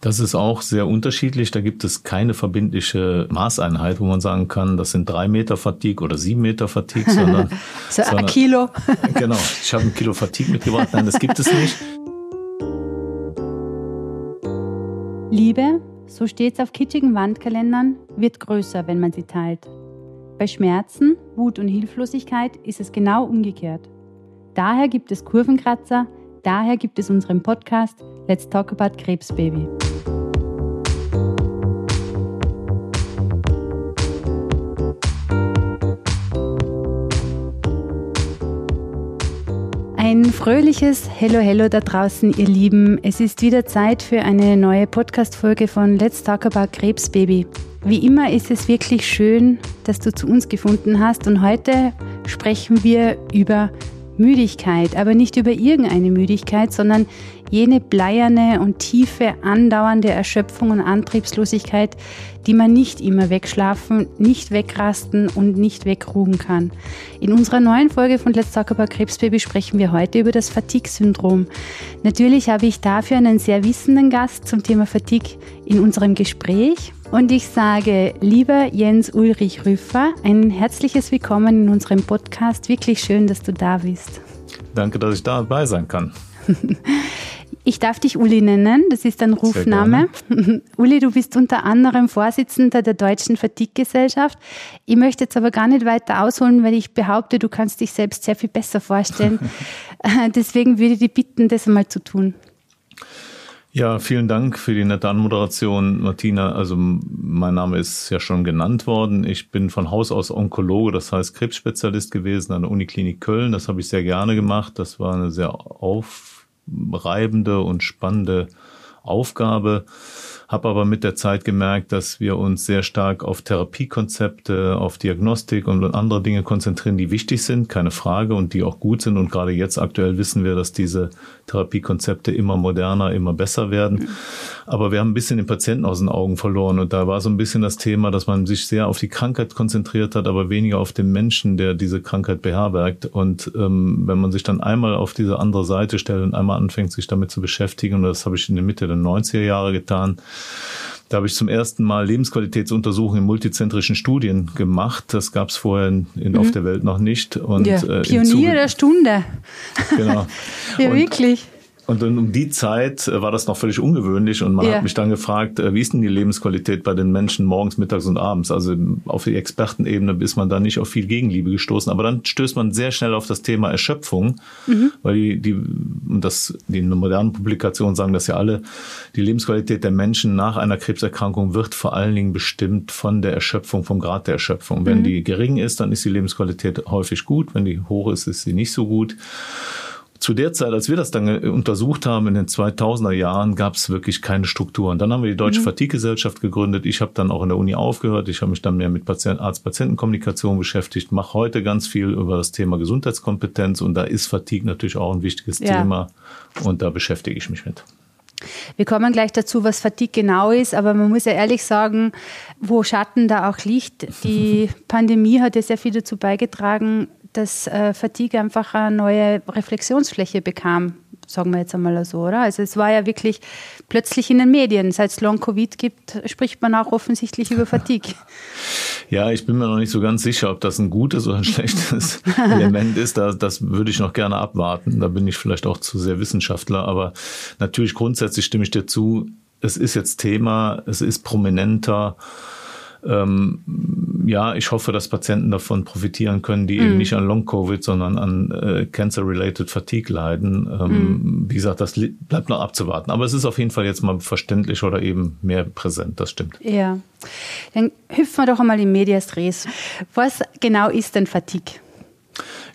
Das ist auch sehr unterschiedlich. Da gibt es keine verbindliche Maßeinheit, wo man sagen kann, das sind drei Meter Fatigue oder sieben Meter Fatigue, sondern, so sondern, ein Kilo. genau, ich habe ein Kilo Fatigue mitgebracht. Nein, das gibt es nicht. Liebe, so steht es auf kitschigen Wandkalendern, wird größer, wenn man sie teilt. Bei Schmerzen, Wut und Hilflosigkeit ist es genau umgekehrt. Daher gibt es Kurvenkratzer, daher gibt es unseren Podcast Let's Talk About Krebsbaby. Ein fröhliches Hello Hello da draußen, ihr Lieben. Es ist wieder Zeit für eine neue Podcast-Folge von Let's Talk About Krebsbaby. Wie immer ist es wirklich schön, dass du zu uns gefunden hast und heute sprechen wir über Müdigkeit, aber nicht über irgendeine Müdigkeit, sondern jene bleierne und tiefe, andauernde Erschöpfung und Antriebslosigkeit, die man nicht immer wegschlafen, nicht wegrasten und nicht wegruhen kann. In unserer neuen Folge von Let's Talk About Krebsbaby sprechen wir heute über das Fatigue-Syndrom. Natürlich habe ich dafür einen sehr wissenden Gast zum Thema Fatigue in unserem Gespräch. Und ich sage, lieber Jens Ulrich Rüffer, ein herzliches Willkommen in unserem Podcast. Wirklich schön, dass du da bist. Danke, dass ich dabei sein kann. Ich darf dich Uli nennen, das ist ein Rufname. Uli, du bist unter anderem Vorsitzender der Deutschen Fatigue-Gesellschaft. Ich möchte jetzt aber gar nicht weiter ausholen, weil ich behaupte, du kannst dich selbst sehr viel besser vorstellen. Deswegen würde ich dich bitten, das einmal zu tun. Ja, vielen Dank für die nette Anmoderation, Martina. Also mein Name ist ja schon genannt worden. Ich bin von Haus aus Onkologe, das heißt Krebsspezialist gewesen an der Uniklinik Köln. Das habe ich sehr gerne gemacht. Das war eine sehr auf reibende und spannende Aufgabe habe aber mit der Zeit gemerkt, dass wir uns sehr stark auf Therapiekonzepte, auf Diagnostik und andere Dinge konzentrieren, die wichtig sind, keine Frage, und die auch gut sind. Und gerade jetzt aktuell wissen wir, dass diese Therapiekonzepte immer moderner, immer besser werden. Aber wir haben ein bisschen den Patienten aus den Augen verloren. Und da war so ein bisschen das Thema, dass man sich sehr auf die Krankheit konzentriert hat, aber weniger auf den Menschen, der diese Krankheit beherbergt. Und ähm, wenn man sich dann einmal auf diese andere Seite stellt und einmal anfängt, sich damit zu beschäftigen, und das habe ich in der Mitte der 90er Jahre getan, da habe ich zum ersten Mal Lebensqualitätsuntersuchungen in multizentrischen Studien gemacht. Das gab es vorher in, mhm. auf der Welt noch nicht. Und, ja, äh, Pionier der Stunde. Genau. ja, und, wirklich. Und dann um die Zeit äh, war das noch völlig ungewöhnlich und man ja. hat mich dann gefragt, äh, wie ist denn die Lebensqualität bei den Menschen morgens, mittags und abends? Also auf die Expertenebene ist man da nicht auf viel Gegenliebe gestoßen, aber dann stößt man sehr schnell auf das Thema Erschöpfung, mhm. weil die, die, das, die modernen Publikationen sagen das ja alle, die Lebensqualität der Menschen nach einer Krebserkrankung wird vor allen Dingen bestimmt von der Erschöpfung, vom Grad der Erschöpfung. Wenn mhm. die gering ist, dann ist die Lebensqualität häufig gut, wenn die hoch ist, ist sie nicht so gut zu der Zeit, als wir das dann untersucht haben in den 2000er Jahren, gab es wirklich keine Strukturen. Dann haben wir die Deutsche mhm. Fatigue-Gesellschaft gegründet. Ich habe dann auch in der Uni aufgehört. Ich habe mich dann mehr mit Patient, Arzt-Patienten-Kommunikation beschäftigt, mache heute ganz viel über das Thema Gesundheitskompetenz und da ist Fatigue natürlich auch ein wichtiges ja. Thema und da beschäftige ich mich mit. Wir kommen gleich dazu, was Fatigue genau ist, aber man muss ja ehrlich sagen, wo Schatten da auch liegt. Die Pandemie hat ja sehr viel dazu beigetragen, dass äh, Fatigue einfach eine neue Reflexionsfläche bekam, sagen wir jetzt einmal so, oder? Also es war ja wirklich plötzlich in den Medien. Seit es Long-Covid gibt, spricht man auch offensichtlich über Fatigue. Ja, ich bin mir noch nicht so ganz sicher, ob das ein gutes oder ein schlechtes Element ist. Das, das würde ich noch gerne abwarten. Da bin ich vielleicht auch zu sehr Wissenschaftler. Aber natürlich grundsätzlich stimme ich dir zu. Es ist jetzt Thema, es ist prominenter. Ähm, ja, ich hoffe, dass Patienten davon profitieren können, die mm. eben mhm. nicht an Long-Covid, sondern an äh, Cancer-related Fatigue leiden. Ähm, mm. Wie gesagt, das bleibt noch abzuwarten. Aber es ist auf jeden Fall jetzt mal verständlich oder eben mehr präsent, das stimmt. Ja. Dann hüpfen wir doch einmal in Medias Res. Was genau ist denn Fatigue?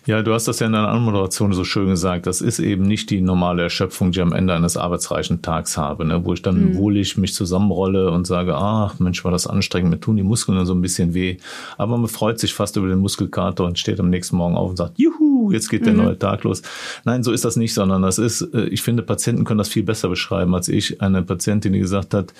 Ja, du hast das ja in deiner Anmoderation so schön gesagt. Das ist eben nicht die normale Erschöpfung, die ich am Ende eines arbeitsreichen Tags habe, ne? wo ich dann mhm. wohlig mich zusammenrolle und sage, ach Mensch, war das anstrengend, mir tun die Muskeln so ein bisschen weh. Aber man freut sich fast über den Muskelkater und steht am nächsten Morgen auf und sagt, juhu, juhu, jetzt geht der mhm. neue Tag los. Nein, so ist das nicht, sondern das ist, äh, ich finde, Patienten können das viel besser beschreiben als ich. Eine Patientin, die gesagt hat,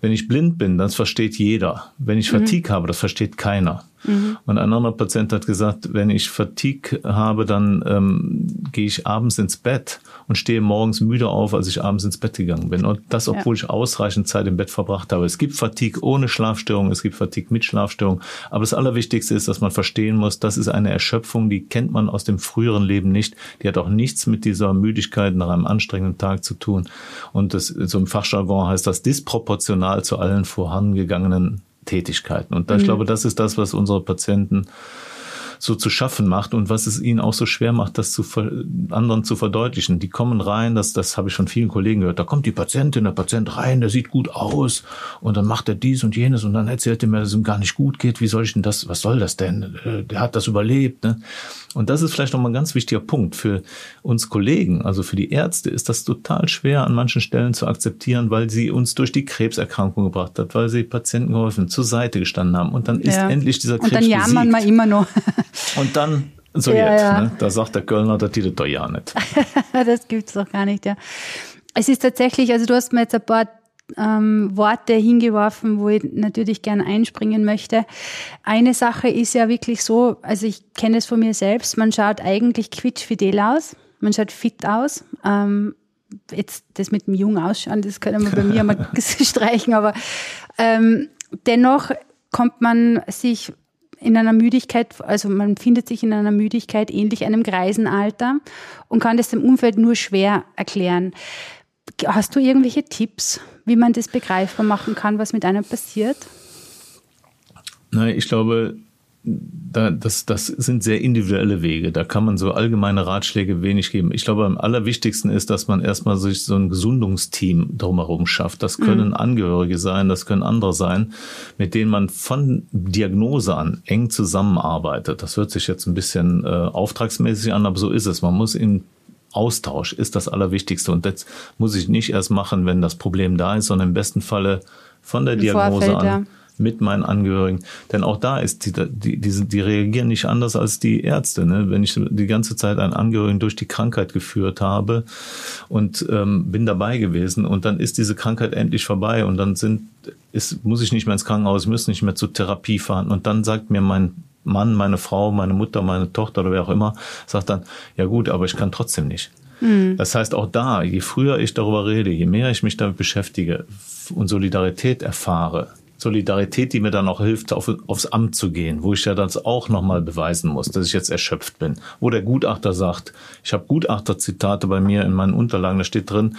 wenn ich blind bin, das versteht jeder. Wenn ich mhm. Fatigue habe, das versteht keiner. Mhm. Und ein anderer Patient hat gesagt, wenn ich Fatigue habe, dann ähm, gehe ich abends ins Bett und stehe morgens müde auf, als ich abends ins Bett gegangen bin. Und das, obwohl ja. ich ausreichend Zeit im Bett verbracht habe. Es gibt Fatigue ohne Schlafstörung, es gibt Fatigue mit Schlafstörung. Aber das Allerwichtigste ist, dass man verstehen muss, das ist eine Erschöpfung, die kennt man aus dem früheren Leben nicht. Die hat auch nichts mit dieser Müdigkeit nach einem anstrengenden Tag zu tun. Und das, so im Fachjargon heißt das disproportional zu allen vorangegangenen Tätigkeiten. Und da, mhm. ich glaube, das ist das, was unsere Patienten so zu schaffen macht und was es ihnen auch so schwer macht, das zu anderen zu verdeutlichen. Die kommen rein, das, das habe ich von vielen Kollegen gehört, da kommt die Patientin, der Patient rein, der sieht gut aus und dann macht er dies und jenes und dann erzählt er mir, dass es ihm gar nicht gut geht. Wie soll ich denn das, was soll das denn? Äh, der hat das überlebt. Ne? Und das ist vielleicht nochmal ein ganz wichtiger Punkt für uns Kollegen, also für die Ärzte ist das total schwer an manchen Stellen zu akzeptieren, weil sie uns durch die Krebserkrankung gebracht hat, weil sie Patienten geholfen, zur Seite gestanden haben und dann ist ja. endlich dieser Krebs Und dann jammern wir immer noch. Und dann so ja, jetzt, ja. Ne? da sagt der Kölner, das tut doch ja nicht. das gibt's doch gar nicht, ja. Es ist tatsächlich, also du hast mir jetzt ein paar ähm, Worte hingeworfen, wo ich natürlich gern einspringen möchte. Eine Sache ist ja wirklich so, also ich kenne es von mir selbst, man schaut eigentlich quietschfidel aus, man schaut fit aus. Ähm, jetzt das mit dem Jung ausschauen, das können wir bei mir mal streichen, aber ähm, dennoch kommt man sich in einer Müdigkeit, also man findet sich in einer Müdigkeit ähnlich einem Greisenalter und kann das dem Umfeld nur schwer erklären. Hast du irgendwelche Tipps, wie man das begreifbar machen kann, was mit einem passiert? Nein, ich glaube, da, das, das sind sehr individuelle Wege. Da kann man so allgemeine Ratschläge wenig geben. Ich glaube, am allerwichtigsten ist, dass man erstmal sich so ein Gesundungsteam drumherum schafft. Das können mhm. Angehörige sein, das können andere sein, mit denen man von Diagnose an eng zusammenarbeitet. Das hört sich jetzt ein bisschen äh, auftragsmäßig an, aber so ist es. Man muss in Austausch ist das Allerwichtigste. Und das muss ich nicht erst machen, wenn das Problem da ist, sondern im besten Falle von der Im Diagnose Vorfeld, an. Ja mit meinen Angehörigen. Denn auch da ist die, die, die, die reagieren nicht anders als die Ärzte. Ne? Wenn ich die ganze Zeit einen Angehörigen durch die Krankheit geführt habe und ähm, bin dabei gewesen und dann ist diese Krankheit endlich vorbei und dann sind, ist, muss ich nicht mehr ins Krankenhaus, muss nicht mehr zur Therapie fahren und dann sagt mir mein Mann, meine Frau, meine Mutter, meine Tochter oder wer auch immer, sagt dann, ja gut, aber ich kann trotzdem nicht. Mhm. Das heißt, auch da, je früher ich darüber rede, je mehr ich mich damit beschäftige und Solidarität erfahre, Solidarität, die mir dann auch hilft, auf, aufs Amt zu gehen, wo ich ja das auch nochmal beweisen muss, dass ich jetzt erschöpft bin. Wo der Gutachter sagt, ich habe Gutachterzitate bei mir in meinen Unterlagen, da steht drin,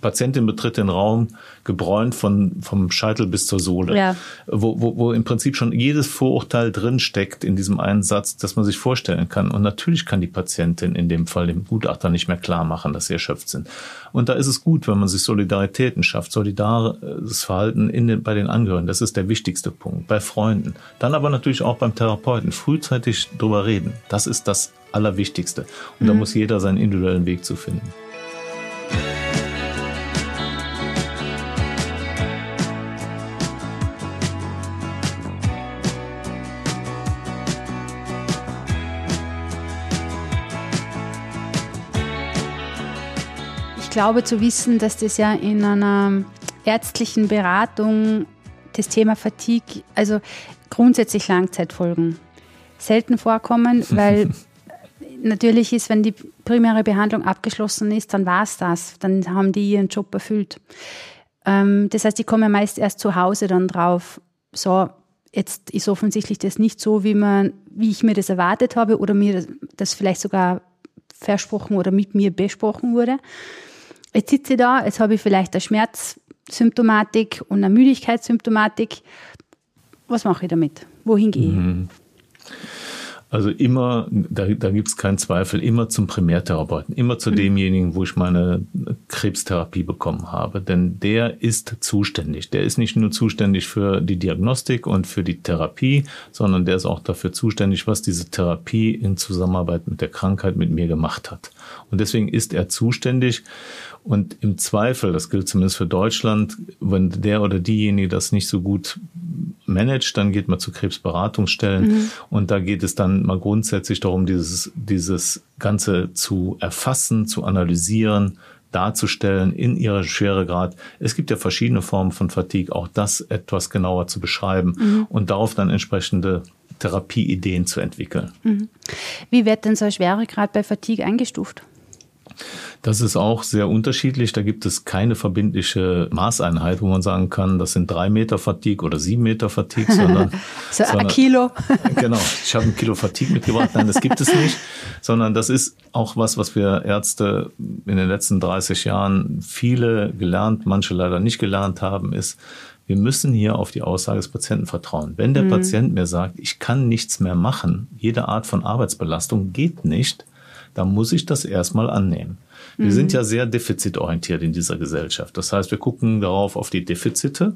Patientin betritt den Raum gebräunt von, vom Scheitel bis zur Sohle, ja. wo, wo, wo im Prinzip schon jedes Vorurteil drin steckt in diesem einen Satz, dass man sich vorstellen kann. Und natürlich kann die Patientin in dem Fall dem Gutachter nicht mehr klar machen, dass sie erschöpft sind. Und da ist es gut, wenn man sich Solidaritäten schafft, solidares Verhalten in den, bei den Angehörigen. Das ist der wichtigste Punkt. Bei Freunden. Dann aber natürlich auch beim Therapeuten. Frühzeitig drüber reden. Das ist das Allerwichtigste. Und mhm. da muss jeder seinen individuellen Weg zu finden. Glaube zu wissen, dass das ja in einer ärztlichen Beratung das Thema Fatigue, also grundsätzlich Langzeitfolgen, selten vorkommen, weil natürlich ist, wenn die primäre Behandlung abgeschlossen ist, dann war es das. Dann haben die ihren Job erfüllt. Ähm, das heißt, die kommen ja meist erst zu Hause dann drauf, so, jetzt ist offensichtlich das nicht so, wie, man, wie ich mir das erwartet habe oder mir das vielleicht sogar versprochen oder mit mir besprochen wurde jetzt sitze ich da, jetzt habe ich vielleicht eine Schmerzsymptomatik und eine Müdigkeitssymptomatik. Was mache ich damit? Wohin gehe ich? Mhm. Also immer, da, da gibt es keinen Zweifel, immer zum Primärtherapeuten, immer zu mhm. demjenigen, wo ich meine Krebstherapie bekommen habe. Denn der ist zuständig. Der ist nicht nur zuständig für die Diagnostik und für die Therapie, sondern der ist auch dafür zuständig, was diese Therapie in Zusammenarbeit mit der Krankheit mit mir gemacht hat. Und deswegen ist er zuständig. Und im Zweifel, das gilt zumindest für Deutschland, wenn der oder diejenige das nicht so gut managt, dann geht man zu Krebsberatungsstellen mhm. und da geht es dann mal grundsätzlich darum, dieses, dieses Ganze zu erfassen, zu analysieren, darzustellen in ihrer Schweregrad. Es gibt ja verschiedene Formen von Fatigue, auch das etwas genauer zu beschreiben mhm. und darauf dann entsprechende Therapieideen zu entwickeln. Mhm. Wie wird denn so ein Schweregrad bei Fatigue eingestuft? Das ist auch sehr unterschiedlich. Da gibt es keine verbindliche Maßeinheit, wo man sagen kann, das sind drei Meter Fatigue oder sieben Meter Fatigue, sondern, so sondern ein Kilo. genau, ich habe ein Kilo Fatigue mitgebracht. Nein, das gibt es nicht, sondern das ist auch was, was wir Ärzte in den letzten 30 Jahren viele gelernt, manche leider nicht gelernt haben, ist, wir müssen hier auf die Aussage des Patienten vertrauen. Wenn der mhm. Patient mir sagt, ich kann nichts mehr machen, jede Art von Arbeitsbelastung geht nicht, dann muss ich das erstmal annehmen. Wir mhm. sind ja sehr defizitorientiert in dieser Gesellschaft. Das heißt, wir gucken darauf auf die Defizite,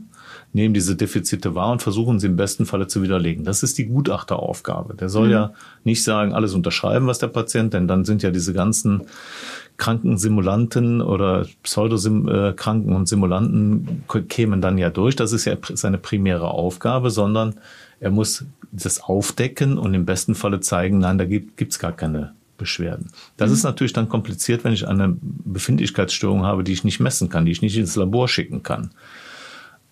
nehmen diese Defizite wahr und versuchen sie im besten Falle zu widerlegen. Das ist die Gutachteraufgabe. Der soll mhm. ja nicht sagen, alles unterschreiben, was der Patient, denn dann sind ja diese ganzen Krankensimulanten oder Pseudokranken und Simulanten kämen dann ja durch. Das ist ja seine primäre Aufgabe, sondern er muss das aufdecken und im besten Falle zeigen, nein, da gibt es gar keine Beschwerden. Das mhm. ist natürlich dann kompliziert, wenn ich eine Befindlichkeitsstörung habe, die ich nicht messen kann, die ich nicht ins Labor schicken kann.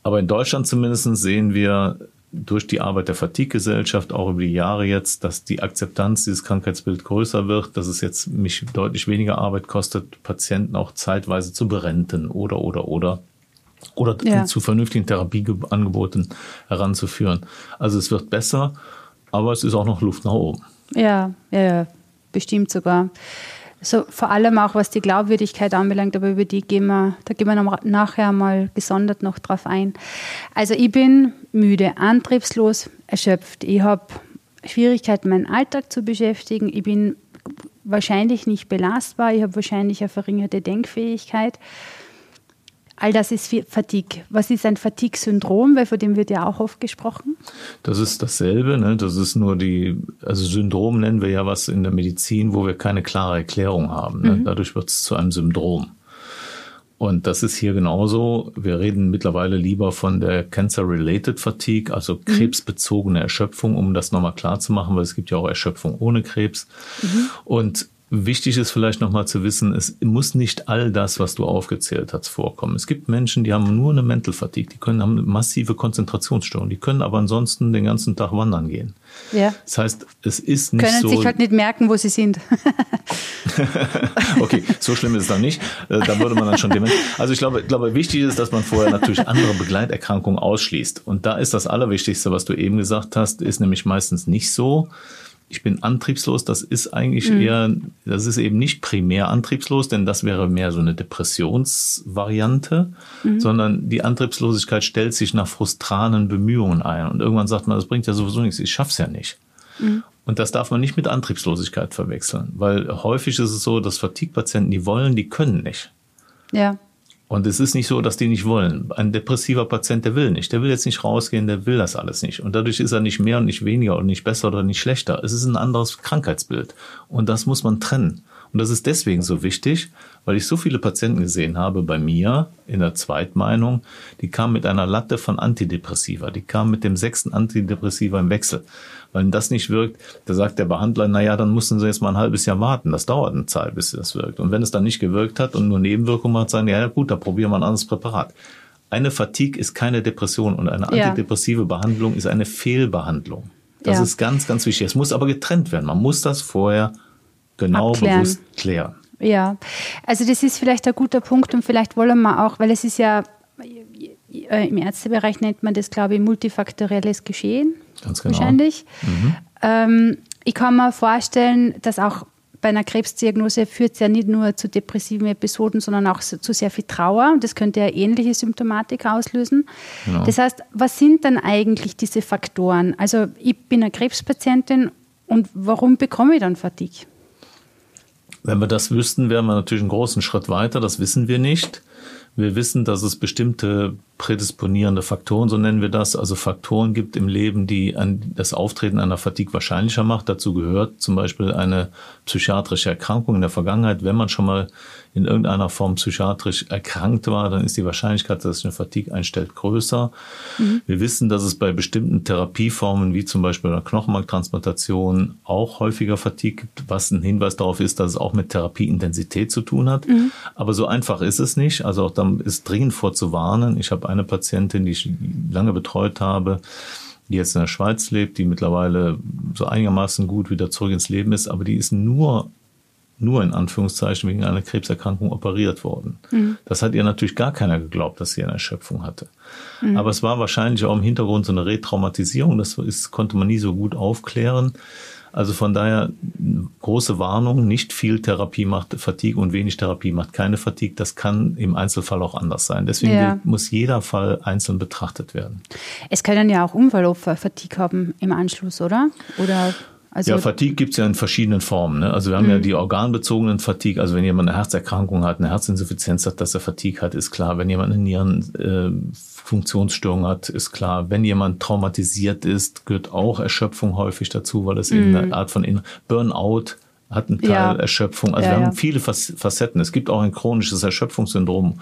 Aber in Deutschland zumindest sehen wir durch die Arbeit der Fatigue-Gesellschaft auch über die Jahre jetzt, dass die Akzeptanz dieses Krankheitsbild größer wird, dass es jetzt mich deutlich weniger Arbeit kostet, Patienten auch zeitweise zu berenten oder, oder, oder oder ja. zu vernünftigen Therapieangeboten heranzuführen. Also es wird besser, aber es ist auch noch Luft nach oben. Ja, ja, ja bestimmt sogar. So, vor allem auch was die Glaubwürdigkeit anbelangt, aber über die gehen wir, da gehen wir nachher mal gesondert noch drauf ein. Also ich bin müde, antriebslos, erschöpft. Ich habe Schwierigkeiten, meinen Alltag zu beschäftigen. Ich bin wahrscheinlich nicht belastbar. Ich habe wahrscheinlich eine verringerte Denkfähigkeit. All das ist Fatigue. Was ist ein Fatigue-Syndrom? Weil von dem wird ja auch oft gesprochen. Das ist dasselbe. Ne? Das ist nur die, also Syndrom nennen wir ja was in der Medizin, wo wir keine klare Erklärung haben. Ne? Mhm. Dadurch wird es zu einem Syndrom. Und das ist hier genauso. Wir reden mittlerweile lieber von der Cancer-Related Fatigue, also mhm. krebsbezogene Erschöpfung, um das nochmal klar zu machen, weil es gibt ja auch Erschöpfung ohne Krebs. Mhm. Und Wichtig ist vielleicht nochmal zu wissen, es muss nicht all das, was du aufgezählt hast, vorkommen. Es gibt Menschen, die haben nur eine Mental Fatigue, die können haben massive Konzentrationsstörungen, die können aber ansonsten den ganzen Tag wandern gehen. Ja. Das heißt, es ist nicht können so. Können sich halt nicht merken, wo sie sind. okay, so schlimm ist es dann nicht. Äh, da würde man dann schon dement. Also ich glaube, glaube, wichtig ist, dass man vorher natürlich andere Begleiterkrankungen ausschließt. Und da ist das Allerwichtigste, was du eben gesagt hast, ist nämlich meistens nicht so ich bin antriebslos, das ist eigentlich mhm. eher, das ist eben nicht primär antriebslos, denn das wäre mehr so eine Depressionsvariante, mhm. sondern die Antriebslosigkeit stellt sich nach frustranen Bemühungen ein. Und irgendwann sagt man, das bringt ja sowieso nichts, ich schaff's ja nicht. Mhm. Und das darf man nicht mit Antriebslosigkeit verwechseln, weil häufig ist es so, dass Fatigue-Patienten, die wollen, die können nicht. Ja. Und es ist nicht so, dass die nicht wollen. Ein depressiver Patient, der will nicht. Der will jetzt nicht rausgehen, der will das alles nicht. Und dadurch ist er nicht mehr und nicht weniger und nicht besser oder nicht schlechter. Es ist ein anderes Krankheitsbild. Und das muss man trennen. Und das ist deswegen so wichtig, weil ich so viele Patienten gesehen habe bei mir in der Zweitmeinung, die kamen mit einer Latte von Antidepressiva, die kamen mit dem sechsten Antidepressiva im Wechsel. Wenn das nicht wirkt, da sagt der Behandler, na ja, dann müssen Sie jetzt mal ein halbes Jahr warten. Das dauert eine Zeit, bis das wirkt. Und wenn es dann nicht gewirkt hat und nur Nebenwirkungen hat, sagen, ja gut, da probieren wir ein anderes Präparat. Eine Fatigue ist keine Depression und eine antidepressive ja. Behandlung ist eine Fehlbehandlung. Das ja. ist ganz, ganz wichtig. Es muss aber getrennt werden. Man muss das vorher genau Abklären. bewusst klären. Ja, also das ist vielleicht ein guter Punkt und vielleicht wollen wir auch, weil es ist ja äh, im Ärztebereich nennt man das, glaube ich, multifaktorielles Geschehen. Ganz genau. Wahrscheinlich. Mhm. Ähm, ich kann mir vorstellen, dass auch bei einer Krebsdiagnose führt es ja nicht nur zu depressiven Episoden, sondern auch zu sehr viel Trauer. Und das könnte ja ähnliche Symptomatik auslösen. Genau. Das heißt, was sind dann eigentlich diese Faktoren? Also ich bin eine Krebspatientin und warum bekomme ich dann Fatigue? Wenn wir das wüssten, wären wir natürlich einen großen Schritt weiter. Das wissen wir nicht. Wir wissen, dass es bestimmte prädisponierende Faktoren, so nennen wir das, also Faktoren gibt im Leben, die an das Auftreten einer Fatigue wahrscheinlicher macht. Dazu gehört zum Beispiel eine psychiatrische Erkrankung in der Vergangenheit. Wenn man schon mal in irgendeiner Form psychiatrisch erkrankt war, dann ist die Wahrscheinlichkeit, dass sich eine Fatigue einstellt, größer. Mhm. Wir wissen, dass es bei bestimmten Therapieformen, wie zum Beispiel einer Knochenmarktransplantation, auch häufiger Fatigue gibt, was ein Hinweis darauf ist, dass es auch mit Therapieintensität zu tun hat. Mhm. Aber so einfach ist es nicht. Also auch da ist dringend vorzuwarnen. Ich habe eine Patientin, die ich lange betreut habe, die jetzt in der Schweiz lebt, die mittlerweile so einigermaßen gut wieder zurück ins Leben ist, aber die ist nur nur in Anführungszeichen wegen einer Krebserkrankung operiert worden. Mhm. Das hat ihr natürlich gar keiner geglaubt, dass sie eine Erschöpfung hatte. Mhm. Aber es war wahrscheinlich auch im Hintergrund so eine Retraumatisierung. Das ist, konnte man nie so gut aufklären. Also von daher große Warnung, nicht viel Therapie macht Fatigue und wenig Therapie macht keine Fatigue. Das kann im Einzelfall auch anders sein. Deswegen ja. muss jeder Fall einzeln betrachtet werden. Es können ja auch Unfallopfer Fatigue haben im Anschluss, oder? Oder also ja, Fatigue gibt es ja in verschiedenen Formen. Ne? Also wir haben mhm. ja die organbezogenen Fatigue. Also wenn jemand eine Herzerkrankung hat, eine Herzinsuffizienz hat, dass er Fatigue hat, ist klar. Wenn jemand eine Nierenfunktionsstörung äh, hat, ist klar. Wenn jemand traumatisiert ist, gehört auch Erschöpfung häufig dazu, weil das mhm. eben eine Art von In Burnout hat einen Teil ja. Erschöpfung. Also ja, wir haben viele Facetten. Es gibt auch ein chronisches Erschöpfungssyndrom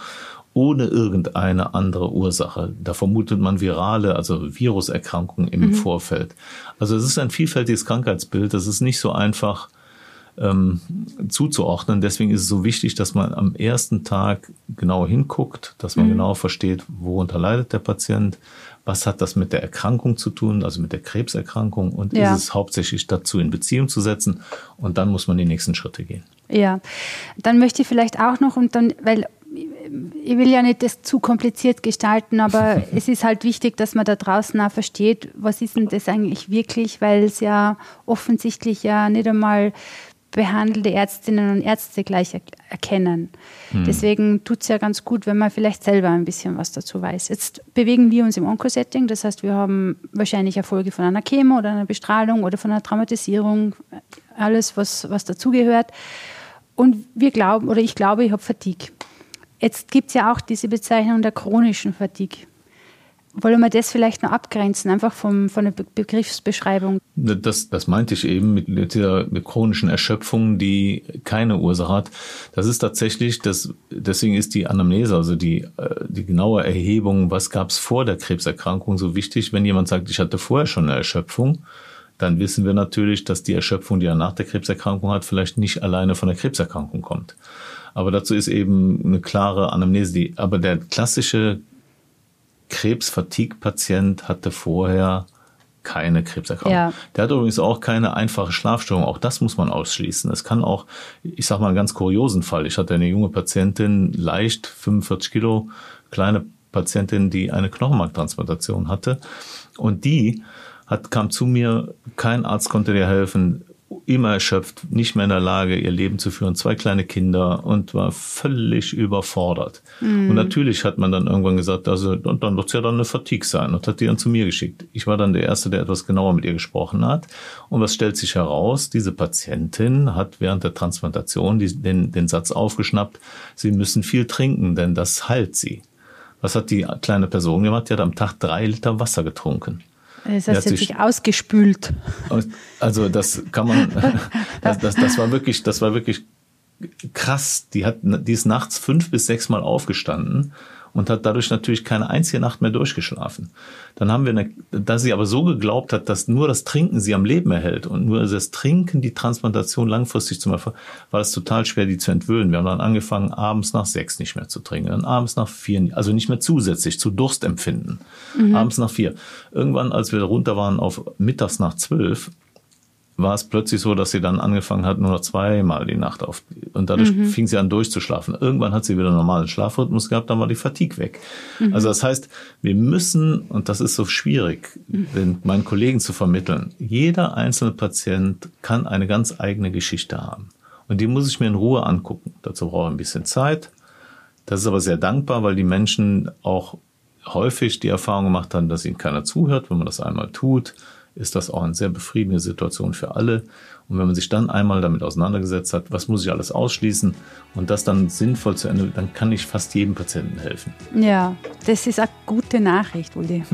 ohne irgendeine andere Ursache. Da vermutet man virale, also Viruserkrankungen im mhm. Vorfeld. Also es ist ein vielfältiges Krankheitsbild. Das ist nicht so einfach ähm, zuzuordnen. Deswegen ist es so wichtig, dass man am ersten Tag genau hinguckt, dass man mhm. genau versteht, worunter leidet der Patient, was hat das mit der Erkrankung zu tun, also mit der Krebserkrankung und ja. ist es hauptsächlich dazu in Beziehung zu setzen und dann muss man die nächsten Schritte gehen. Ja, dann möchte ich vielleicht auch noch und dann, weil ich will ja nicht das zu kompliziert gestalten, aber es ist halt wichtig, dass man da draußen auch versteht, was ist denn das eigentlich wirklich, weil es ja offensichtlich ja nicht einmal behandelte Ärztinnen und Ärzte gleich erkennen. Hm. Deswegen tut es ja ganz gut, wenn man vielleicht selber ein bisschen was dazu weiß. Jetzt bewegen wir uns im Onkosetting, das heißt, wir haben wahrscheinlich Erfolge von einer Chemo oder einer Bestrahlung oder von einer Traumatisierung, alles, was, was dazugehört. Und wir glauben, oder ich glaube, ich habe Fatigue. Jetzt gibt es ja auch diese Bezeichnung der chronischen Fatigue. Wollen wir das vielleicht noch abgrenzen, einfach vom, von der Begriffsbeschreibung? Das, das meinte ich eben mit dieser chronischen Erschöpfung, die keine Ursache hat. Das ist tatsächlich, das, deswegen ist die Anamnese, also die, äh, die genaue Erhebung, was gab es vor der Krebserkrankung, so wichtig. Wenn jemand sagt, ich hatte vorher schon eine Erschöpfung, dann wissen wir natürlich, dass die Erschöpfung, die er nach der Krebserkrankung hat, vielleicht nicht alleine von der Krebserkrankung kommt. Aber dazu ist eben eine klare Anamnese. Die, aber der klassische Krebs-Fatigue-Patient hatte vorher keine Krebserkrankung. Ja. Der hat übrigens auch keine einfache Schlafstörung. Auch das muss man ausschließen. Es kann auch, ich sage mal einen ganz kuriosen Fall. Ich hatte eine junge Patientin, leicht 45 Kilo, kleine Patientin, die eine Knochenmarktransplantation hatte. Und die hat, kam zu mir, kein Arzt konnte dir helfen, immer erschöpft, nicht mehr in der Lage, ihr Leben zu führen, zwei kleine Kinder und war völlig überfordert. Mhm. Und natürlich hat man dann irgendwann gesagt, also, und dann wird es ja dann eine Fatigue sein und hat die dann zu mir geschickt. Ich war dann der Erste, der etwas genauer mit ihr gesprochen hat. Und was stellt sich heraus? Diese Patientin hat während der Transplantation die, den, den Satz aufgeschnappt, sie müssen viel trinken, denn das heilt sie. Was hat die kleine Person gemacht? Die hat am Tag drei Liter Wasser getrunken. Das heißt, sie hat sich ausgespült. Also das kann man, das, das, das war wirklich, das war wirklich krass. Die hat, die ist nachts fünf bis sechs Mal aufgestanden und hat dadurch natürlich keine einzige Nacht mehr durchgeschlafen. Dann haben wir, eine, da sie aber so geglaubt hat, dass nur das Trinken sie am Leben erhält und nur das Trinken die Transplantation langfristig zum Erfolg, war es total schwer, die zu entwöhnen. Wir haben dann angefangen, abends nach sechs nicht mehr zu trinken, dann abends nach vier, also nicht mehr zusätzlich zu Durstempfinden, mhm. abends nach vier. Irgendwann, als wir runter waren auf mittags nach zwölf, war es plötzlich so, dass sie dann angefangen hat, nur noch zweimal die Nacht auf. Und dadurch mhm. fing sie an durchzuschlafen. Irgendwann hat sie wieder einen normalen Schlafrhythmus gehabt, dann war die Fatigue weg. Mhm. Also das heißt, wir müssen, und das ist so schwierig, den, meinen Kollegen zu vermitteln, jeder einzelne Patient kann eine ganz eigene Geschichte haben. Und die muss ich mir in Ruhe angucken. Dazu brauche ich ein bisschen Zeit. Das ist aber sehr dankbar, weil die Menschen auch häufig die Erfahrung gemacht haben, dass ihnen keiner zuhört, wenn man das einmal tut ist das auch eine sehr befriedigende Situation für alle. Und wenn man sich dann einmal damit auseinandergesetzt hat, was muss ich alles ausschließen und das dann sinnvoll zu Ende, dann kann ich fast jedem Patienten helfen. Ja, das ist eine gute Nachricht, Uli.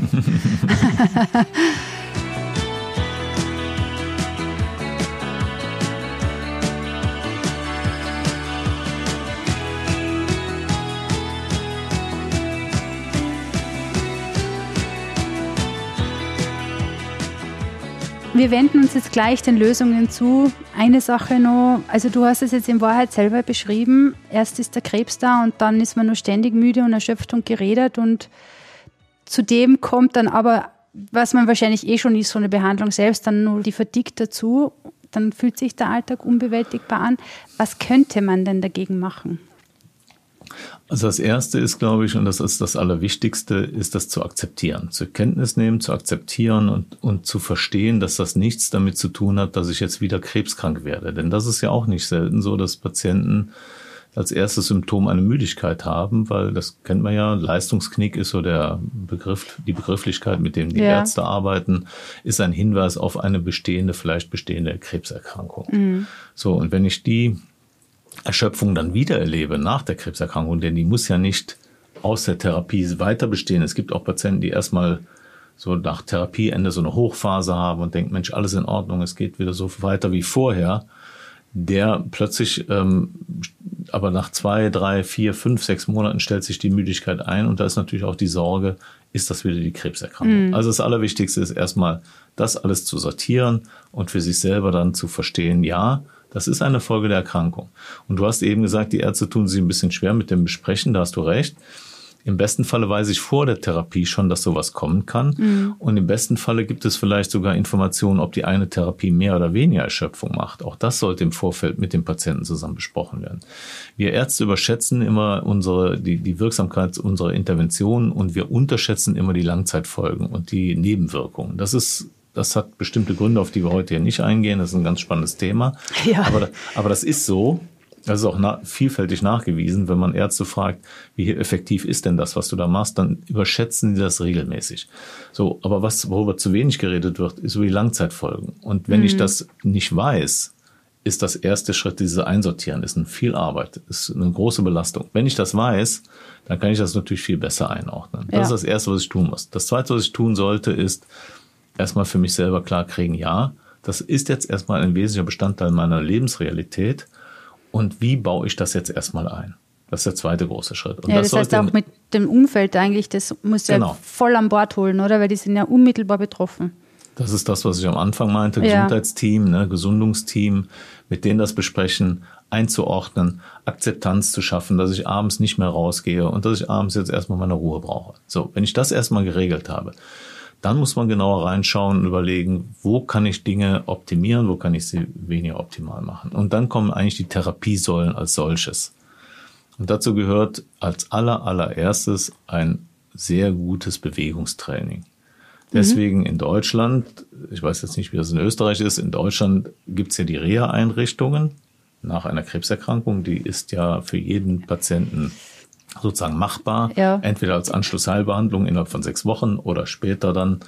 Wir wenden uns jetzt gleich den Lösungen zu. Eine Sache noch, also du hast es jetzt in Wahrheit selber beschrieben. Erst ist der Krebs da und dann ist man nur ständig müde und erschöpft und geredet und zudem kommt dann aber, was man wahrscheinlich eh schon ist, so eine Behandlung selbst, dann nur die Fatigue dazu. Dann fühlt sich der Alltag unbewältigbar an. Was könnte man denn dagegen machen? Also das Erste ist, glaube ich, und das ist das Allerwichtigste, ist das zu akzeptieren, zur Kenntnis nehmen, zu akzeptieren und, und zu verstehen, dass das nichts damit zu tun hat, dass ich jetzt wieder krebskrank werde. Denn das ist ja auch nicht selten so, dass Patienten als erstes Symptom eine Müdigkeit haben, weil das kennt man ja, Leistungsknick ist so der Begriff, die Begrifflichkeit, mit dem die ja. Ärzte arbeiten, ist ein Hinweis auf eine bestehende, vielleicht bestehende Krebserkrankung. Mhm. So, und wenn ich die Erschöpfung dann wieder erlebe nach der Krebserkrankung, denn die muss ja nicht aus der Therapie weiter bestehen. Es gibt auch Patienten, die erstmal so nach Therapieende so eine Hochphase haben und denken, Mensch, alles in Ordnung, es geht wieder so weiter wie vorher. Der plötzlich, ähm, aber nach zwei, drei, vier, fünf, sechs Monaten stellt sich die Müdigkeit ein und da ist natürlich auch die Sorge, ist das wieder die Krebserkrankung? Mhm. Also das Allerwichtigste ist erstmal, das alles zu sortieren und für sich selber dann zu verstehen, ja, das ist eine Folge der Erkrankung. Und du hast eben gesagt, die Ärzte tun sich ein bisschen schwer mit dem Besprechen, da hast du recht. Im besten Falle weiß ich vor der Therapie schon, dass sowas kommen kann. Mhm. Und im besten Falle gibt es vielleicht sogar Informationen, ob die eine Therapie mehr oder weniger Erschöpfung macht. Auch das sollte im Vorfeld mit dem Patienten zusammen besprochen werden. Wir Ärzte überschätzen immer unsere, die, die Wirksamkeit unserer Interventionen und wir unterschätzen immer die Langzeitfolgen und die Nebenwirkungen. Das ist das hat bestimmte Gründe, auf die wir heute hier nicht eingehen. Das ist ein ganz spannendes Thema. Ja. Aber, aber das ist so. Das ist auch na, vielfältig nachgewiesen. Wenn man Ärzte fragt, wie effektiv ist denn das, was du da machst, dann überschätzen die das regelmäßig. So, aber was, worüber zu wenig geredet wird, ist über die Langzeitfolgen. Und wenn mhm. ich das nicht weiß, ist das erste Schritt, diese einsortieren, ist eine viel Arbeit, ist eine große Belastung. Wenn ich das weiß, dann kann ich das natürlich viel besser einordnen. Das ja. ist das erste, was ich tun muss. Das zweite, was ich tun sollte, ist, erstmal für mich selber klar kriegen, ja, das ist jetzt erstmal ein wesentlicher Bestandteil meiner Lebensrealität. Und wie baue ich das jetzt erstmal ein? Das ist der zweite große Schritt. Und ja, das, das heißt auch mit dem Umfeld eigentlich, das muss ja genau. voll an Bord holen, oder? Weil die sind ja unmittelbar betroffen. Das ist das, was ich am Anfang meinte, ja. Gesundheitsteam, ne, Gesundungsteam, mit denen das besprechen, einzuordnen, Akzeptanz zu schaffen, dass ich abends nicht mehr rausgehe und dass ich abends jetzt erstmal meine Ruhe brauche. So, wenn ich das erstmal geregelt habe, dann muss man genauer reinschauen und überlegen, wo kann ich Dinge optimieren, wo kann ich sie weniger optimal machen. Und dann kommen eigentlich die Therapiesäulen als solches. Und dazu gehört als aller, allererstes ein sehr gutes Bewegungstraining. Deswegen mhm. in Deutschland, ich weiß jetzt nicht, wie das in Österreich ist, in Deutschland gibt es ja die Reha-Einrichtungen nach einer Krebserkrankung. Die ist ja für jeden Patienten sozusagen machbar. Ja. Entweder als Anschlussheilbehandlung innerhalb von sechs Wochen oder später dann.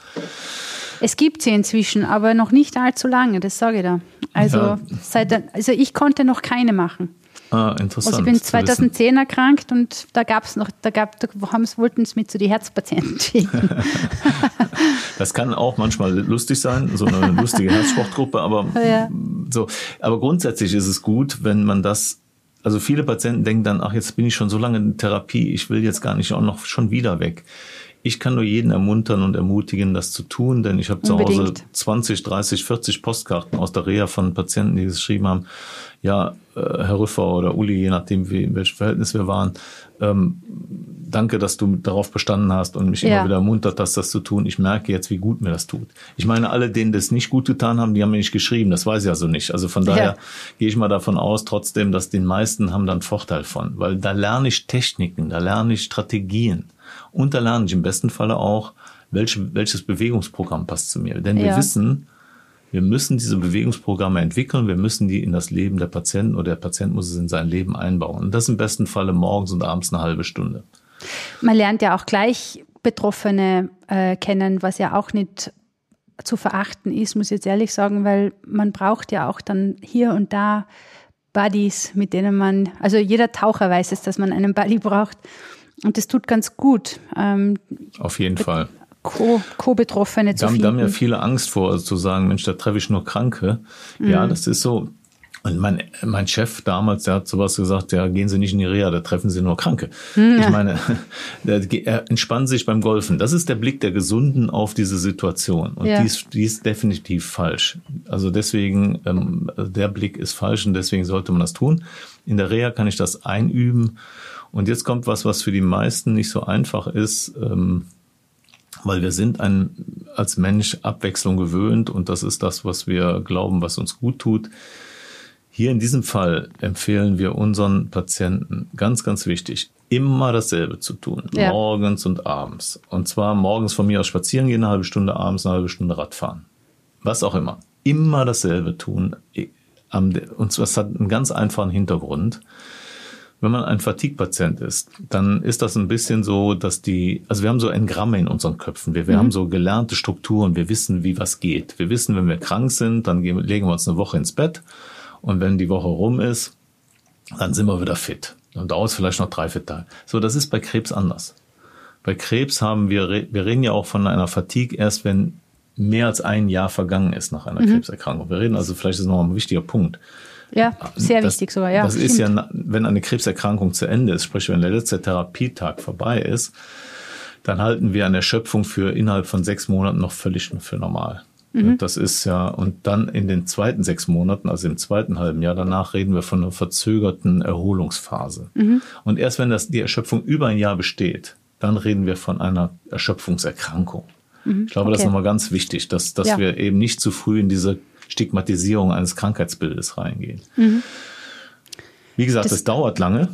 Es gibt sie inzwischen, aber noch nicht allzu lange, das sage ich da. Also, ja. seit, also ich konnte noch keine machen. Ah, interessant. Also ich bin 2010 erkrankt und da gab es noch, da gab, da wollten es mit zu so die Herzpatienten schicken. das kann auch manchmal lustig sein, so eine lustige Herzsportgruppe, aber ja. so. Aber grundsätzlich ist es gut, wenn man das also viele Patienten denken dann, ach, jetzt bin ich schon so lange in Therapie, ich will jetzt gar nicht auch noch schon wieder weg. Ich kann nur jeden ermuntern und ermutigen, das zu tun, denn ich habe zu Hause 20, 30, 40 Postkarten aus der Reha von Patienten, die geschrieben haben, ja, äh, Herr Rüffer oder Uli, je nachdem, wie, in welchem Verhältnis wir waren, ähm, danke, dass du darauf bestanden hast und mich ja. immer wieder ermuntert hast, das zu tun. Ich merke jetzt, wie gut mir das tut. Ich meine, alle, denen das nicht gut getan haben, die haben mir nicht geschrieben. Das weiß ich also nicht. Also von daher ja. gehe ich mal davon aus, trotzdem, dass den meisten haben dann Vorteil von, weil da lerne ich Techniken, da lerne ich Strategien und da lerne ich im besten Falle auch, welche, welches Bewegungsprogramm passt zu mir. Denn wir ja. wissen, wir müssen diese Bewegungsprogramme entwickeln, wir müssen die in das Leben der Patienten oder der Patient muss es in sein Leben einbauen. Und das im besten Falle morgens und abends eine halbe Stunde. Man lernt ja auch gleich Betroffene äh, kennen, was ja auch nicht zu verachten ist, muss ich jetzt ehrlich sagen, weil man braucht ja auch dann hier und da Buddies, mit denen man, also jeder Taucher weiß es, dass man einen Buddy braucht. Und das tut ganz gut. Ähm, Auf jeden Fall. Co-Betroffene Co zu finden. Da haben ja viele Angst vor, also zu sagen, Mensch, da treffe ich nur Kranke. Mhm. Ja, das ist so. Und mein, mein Chef damals, der hat sowas gesagt, ja, gehen Sie nicht in die Reha, da treffen Sie nur Kranke. Mhm, ich meine, er entspannt sich beim Golfen. Das ist der Blick der Gesunden auf diese Situation. Und ja. die, ist, die ist definitiv falsch. Also deswegen, ähm, der Blick ist falsch und deswegen sollte man das tun. In der Reha kann ich das einüben. Und jetzt kommt was, was für die meisten nicht so einfach ist. Ähm, weil wir sind ein, als Mensch Abwechslung gewöhnt und das ist das, was wir glauben, was uns gut tut. Hier in diesem Fall empfehlen wir unseren Patienten ganz, ganz wichtig, immer dasselbe zu tun, ja. morgens und abends. Und zwar morgens von mir aus spazieren gehen, eine halbe Stunde, abends eine halbe Stunde Radfahren. Was auch immer. Immer dasselbe tun. Und zwar hat einen ganz einfachen Hintergrund. Wenn man ein Fatigue-Patient ist, dann ist das ein bisschen so, dass die, also wir haben so Engramme in unseren Köpfen. Wir, wir mhm. haben so gelernte Strukturen. Wir wissen, wie was geht. Wir wissen, wenn wir krank sind, dann gehen, legen wir uns eine Woche ins Bett. Und wenn die Woche rum ist, dann sind wir wieder fit. Dann dauert es vielleicht noch drei, vier Tage. So, das ist bei Krebs anders. Bei Krebs haben wir, wir reden ja auch von einer Fatigue erst, wenn mehr als ein Jahr vergangen ist nach einer mhm. Krebserkrankung. Wir reden also, vielleicht ist noch ein wichtiger Punkt. Ja, sehr das, wichtig sogar, ja. Das stimmt. ist ja, wenn eine Krebserkrankung zu Ende ist, sprich wenn der letzte Therapietag vorbei ist, dann halten wir eine Erschöpfung für innerhalb von sechs Monaten noch völlig für normal. Mhm. Das ist ja, und dann in den zweiten sechs Monaten, also im zweiten halben Jahr danach, reden wir von einer verzögerten Erholungsphase. Mhm. Und erst wenn das, die Erschöpfung über ein Jahr besteht, dann reden wir von einer Erschöpfungserkrankung. Mhm. Ich glaube, okay. das ist nochmal ganz wichtig, dass, dass ja. wir eben nicht zu früh in diese Stigmatisierung eines Krankheitsbildes reingehen. Mhm. Wie gesagt, es dauert lange.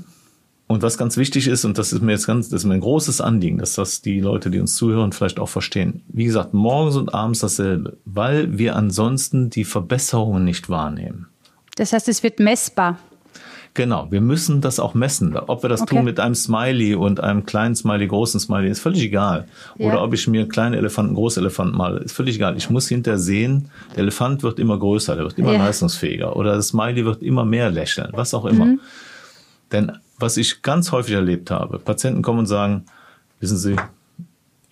Und was ganz wichtig ist, und das ist mir jetzt ganz, das ist mir ein großes Anliegen, dass das die Leute, die uns zuhören, vielleicht auch verstehen. Wie gesagt, morgens und abends dasselbe, weil wir ansonsten die Verbesserungen nicht wahrnehmen. Das heißt, es wird messbar. Genau, wir müssen das auch messen. Ob wir das okay. tun mit einem Smiley und einem kleinen Smiley, großen Smiley, ist völlig egal. Ja. Oder ob ich mir einen kleinen Elefanten, großen Elefanten male, ist völlig egal. Ich muss hinterher sehen, der Elefant wird immer größer, der wird immer ja. leistungsfähiger. Oder das Smiley wird immer mehr lächeln, was auch immer. Mhm. Denn was ich ganz häufig erlebt habe, Patienten kommen und sagen, wissen Sie,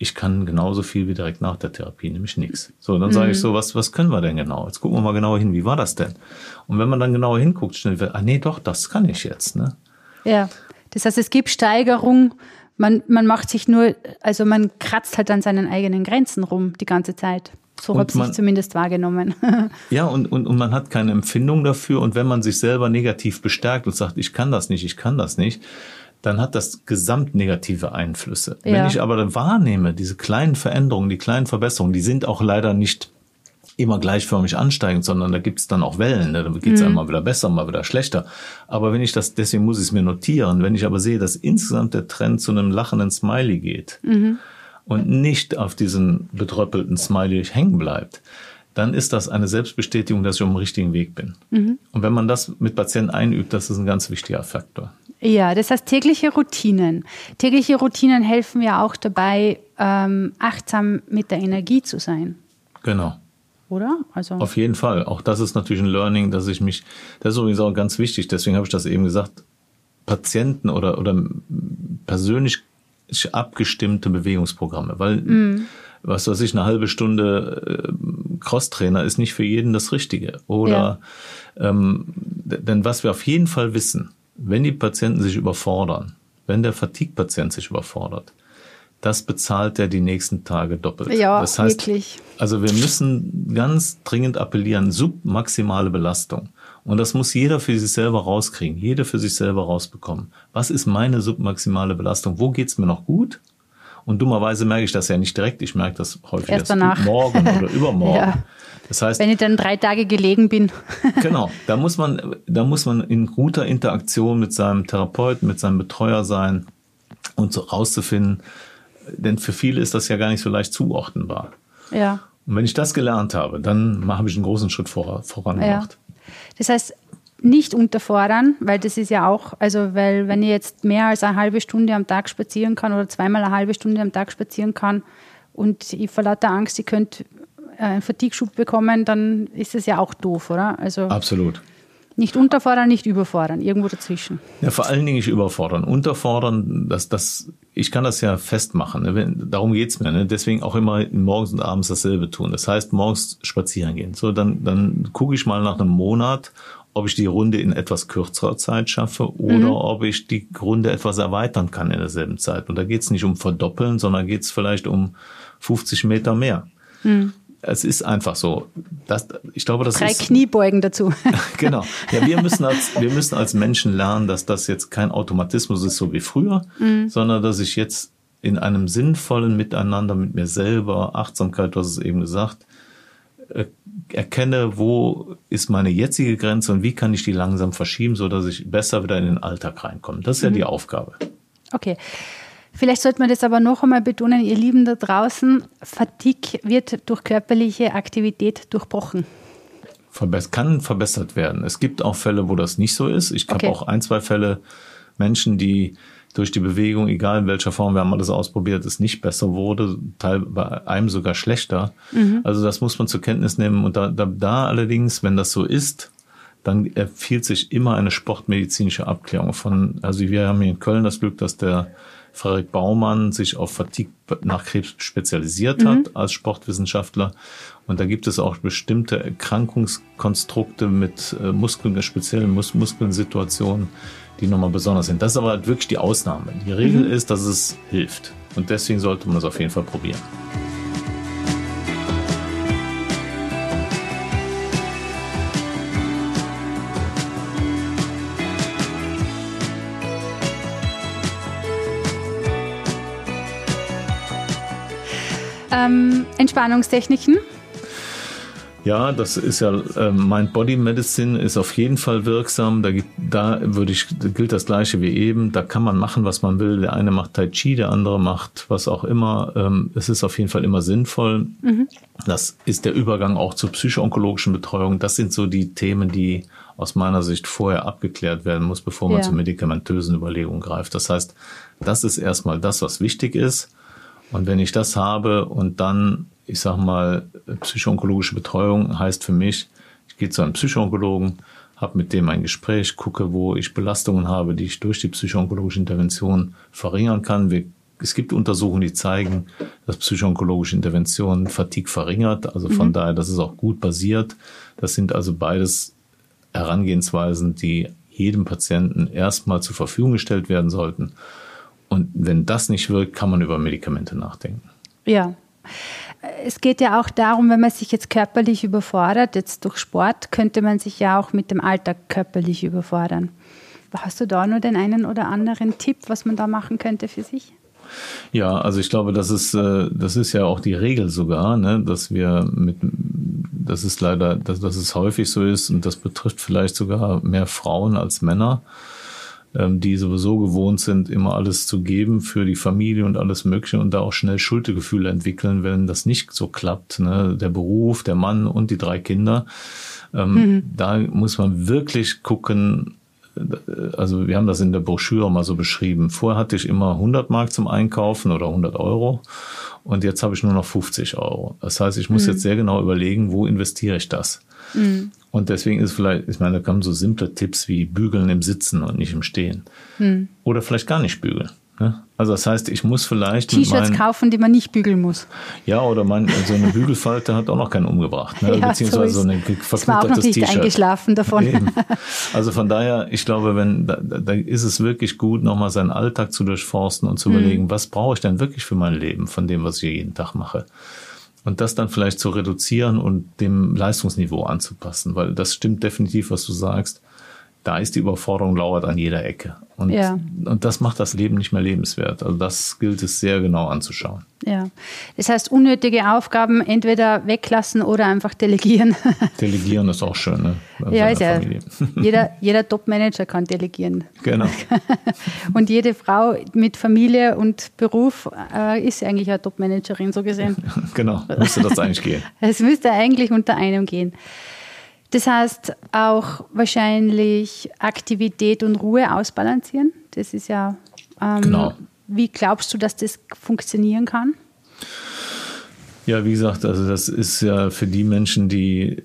ich kann genauso viel wie direkt nach der Therapie, nämlich nichts. So, dann mhm. sage ich so, was, was können wir denn genau? Jetzt gucken wir mal genauer hin, wie war das denn? Und wenn man dann genauer hinguckt, schnell wird, ah nee, doch, das kann ich jetzt. Ne? Ja, das heißt, es gibt Steigerung, man, man macht sich nur, also man kratzt halt an seinen eigenen Grenzen rum die ganze Zeit. So habe ich zumindest wahrgenommen. ja, und, und, und man hat keine Empfindung dafür. Und wenn man sich selber negativ bestärkt und sagt, ich kann das nicht, ich kann das nicht, dann hat das gesamt negative Einflüsse. Ja. Wenn ich aber wahrnehme, diese kleinen Veränderungen, die kleinen Verbesserungen, die sind auch leider nicht immer gleichförmig ansteigend, sondern da gibt's dann auch Wellen. Ne? Da geht's mhm. einmal wieder besser, mal wieder schlechter. Aber wenn ich das, deswegen muss ich es mir notieren, wenn ich aber sehe, dass insgesamt der Trend zu einem lachenden Smiley geht mhm. und nicht auf diesen betröppelten Smiley hängen bleibt, dann ist das eine Selbstbestätigung, dass ich auf dem richtigen Weg bin. Mhm. Und wenn man das mit Patienten einübt, das ist ein ganz wichtiger Faktor. Ja, das heißt tägliche Routinen. Tägliche Routinen helfen ja auch dabei, ähm, achtsam mit der Energie zu sein. Genau. Oder? Also Auf jeden Fall. Auch das ist natürlich ein Learning, dass ich mich, das ist übrigens auch ganz wichtig, deswegen habe ich das eben gesagt, Patienten oder, oder persönlich abgestimmte Bewegungsprogramme, weil mm. was weiß ich, eine halbe Stunde äh, Crosstrainer ist nicht für jeden das Richtige. Oder ja. ähm, denn was wir auf jeden Fall wissen, wenn die Patienten sich überfordern, wenn der Fatigue-Patient sich überfordert, das bezahlt er die nächsten Tage doppelt. Ja, das heißt, wirklich. Also wir müssen ganz dringend appellieren, submaximale Belastung. Und das muss jeder für sich selber rauskriegen, jeder für sich selber rausbekommen. Was ist meine submaximale Belastung? Wo geht's mir noch gut? Und dummerweise merke ich das ja nicht direkt. Ich merke das häufig erst danach. morgen oder übermorgen. ja. Das heißt, wenn ich dann drei Tage gelegen bin. genau, da muss man, da muss man in guter Interaktion mit seinem Therapeuten, mit seinem Betreuer sein und so rauszufinden, denn für viele ist das ja gar nicht so leicht zuordnenbar. Ja. Und wenn ich das gelernt habe, dann habe ich einen großen Schritt vor, voran gemacht. Ja. Das heißt, nicht unterfordern, weil das ist ja auch, also weil wenn ich jetzt mehr als eine halbe Stunde am Tag spazieren kann oder zweimal eine halbe Stunde am Tag spazieren kann und ich vor lauter Angst, ich könnte einen Fatigue-Schub bekommen, dann ist es ja auch doof, oder? Also Absolut. Nicht unterfordern, nicht überfordern, irgendwo dazwischen. Ja, vor allen Dingen nicht überfordern. Unterfordern, das, das, ich kann das ja festmachen. Ne? Darum geht's mir. Ne? Deswegen auch immer morgens und abends dasselbe tun. Das heißt, morgens spazieren gehen. So, dann, dann gucke ich mal nach einem Monat, ob ich die Runde in etwas kürzerer Zeit schaffe oder mhm. ob ich die Runde etwas erweitern kann in derselben Zeit. Und da geht's nicht um Verdoppeln, sondern geht's vielleicht um 50 Meter mehr. Mhm. Es ist einfach so. Das, ich glaube, das Drei ist, Kniebeugen dazu. genau. Ja, wir müssen als, wir müssen als Menschen lernen, dass das jetzt kein Automatismus ist, so wie früher, mhm. sondern dass ich jetzt in einem sinnvollen Miteinander mit mir selber, Achtsamkeit, du hast es eben gesagt, äh, erkenne, wo ist meine jetzige Grenze und wie kann ich die langsam verschieben, so dass ich besser wieder in den Alltag reinkomme. Das ist mhm. ja die Aufgabe. Okay. Vielleicht sollte man das aber noch einmal betonen, ihr Lieben da draußen, Fatigue wird durch körperliche Aktivität durchbrochen. Verbess kann verbessert werden. Es gibt auch Fälle, wo das nicht so ist. Ich okay. habe auch ein, zwei Fälle Menschen, die durch die Bewegung, egal in welcher Form, wir haben alles ausprobiert, es nicht besser wurde, teil, bei einem sogar schlechter. Mhm. Also das muss man zur Kenntnis nehmen. Und da, da, da allerdings, wenn das so ist, dann empfiehlt sich immer eine sportmedizinische Abklärung von, also wir haben hier in Köln das Glück, dass der Frederik Baumann sich auf Fatigue nach Krebs spezialisiert hat mhm. als Sportwissenschaftler. Und da gibt es auch bestimmte Erkrankungskonstrukte mit äh, Muskeln, speziellen Mus Muskelsituationen, die nochmal besonders sind. Das ist aber halt wirklich die Ausnahme. Die Regel mhm. ist, dass es hilft. Und deswegen sollte man es auf jeden Fall probieren. Ähm, Entspannungstechniken? Ja, das ist ja äh, Mind Body Medicine ist auf jeden Fall wirksam. Da, gibt, da würde ich gilt das gleiche wie eben. Da kann man machen, was man will. Der eine macht Tai Chi, der andere macht was auch immer. Ähm, es ist auf jeden Fall immer sinnvoll. Mhm. Das ist der Übergang auch zur psychoonkologischen Betreuung. Das sind so die Themen, die aus meiner Sicht vorher abgeklärt werden muss, bevor man ja. zu medikamentösen Überlegungen greift. Das heißt, das ist erstmal das, was wichtig ist. Und wenn ich das habe und dann, ich sag mal, psychoonkologische Betreuung heißt für mich, ich gehe zu einem Psychoonkologen, habe mit dem ein Gespräch, gucke, wo ich Belastungen habe, die ich durch die psychoonkologische Intervention verringern kann. Wir, es gibt Untersuchungen, die zeigen, dass psychoonkologische Intervention Fatigue verringert. Also von mhm. daher, das ist auch gut basiert. Das sind also beides Herangehensweisen, die jedem Patienten erstmal zur Verfügung gestellt werden sollten. Und wenn das nicht wirkt, kann man über Medikamente nachdenken. Ja. Es geht ja auch darum, wenn man sich jetzt körperlich überfordert, jetzt durch Sport, könnte man sich ja auch mit dem Alltag körperlich überfordern. Hast du da nur den einen oder anderen Tipp, was man da machen könnte für sich? Ja, also ich glaube, das ist, äh, das ist ja auch die Regel sogar, ne, dass wir mit, das ist leider, dass, dass es häufig so ist und das betrifft vielleicht sogar mehr Frauen als Männer, die sowieso gewohnt sind, immer alles zu geben für die Familie und alles Mögliche und da auch schnell Schuldgefühle entwickeln, wenn das nicht so klappt. Ne? Der Beruf, der Mann und die drei Kinder. Ähm, mhm. Da muss man wirklich gucken, also wir haben das in der Broschüre mal so beschrieben. Vorher hatte ich immer 100 Mark zum Einkaufen oder 100 Euro und jetzt habe ich nur noch 50 Euro. Das heißt, ich muss mhm. jetzt sehr genau überlegen, wo investiere ich das. Mhm. Und deswegen ist vielleicht, ich meine, da kommen so simple Tipps wie bügeln im Sitzen und nicht im Stehen. Mhm. Oder vielleicht gar nicht bügeln. Ne? Also das heißt, ich muss vielleicht T-Shirts kaufen, die man nicht bügeln muss. Ja, oder mein, so eine Bügelfalte hat auch noch keinen umgebracht, ne? ja, beziehungsweise so, so ein verknittertes T-Shirt. eingeschlafen davon. Eben. Also von daher, ich glaube, wenn da, da ist es wirklich gut, nochmal seinen Alltag zu durchforsten und zu mhm. überlegen, was brauche ich denn wirklich für mein Leben von dem, was ich jeden Tag mache und das dann vielleicht zu reduzieren und dem Leistungsniveau anzupassen, weil das stimmt definitiv, was du sagst da ist die Überforderung lauert an jeder Ecke. Und, ja. und das macht das Leben nicht mehr lebenswert. Also das gilt es sehr genau anzuschauen. Ja. Das heißt, unnötige Aufgaben entweder weglassen oder einfach delegieren. Delegieren ist auch schön, ne? ja, ist ja. Jeder, jeder Top-Manager kann delegieren. Genau. und jede Frau mit Familie und Beruf äh, ist eigentlich eine Top-Managerin, so gesehen. genau, müsste das eigentlich gehen. Es müsste eigentlich unter einem gehen. Das heißt auch wahrscheinlich Aktivität und Ruhe ausbalancieren. Das ist ja. Ähm, genau. Wie glaubst du, dass das funktionieren kann? Ja, wie gesagt, also das ist ja für die Menschen, die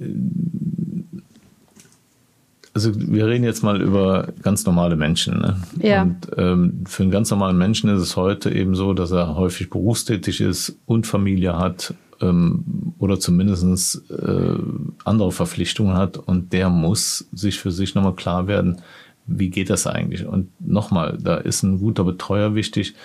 also wir reden jetzt mal über ganz normale Menschen. Ne? Ja. Und ähm, für einen ganz normalen Menschen ist es heute eben so, dass er häufig berufstätig ist und Familie hat ähm, oder zumindest äh, andere Verpflichtungen hat und der muss sich für sich nochmal klar werden, wie geht das eigentlich? Und nochmal, da ist ein guter Betreuer wichtig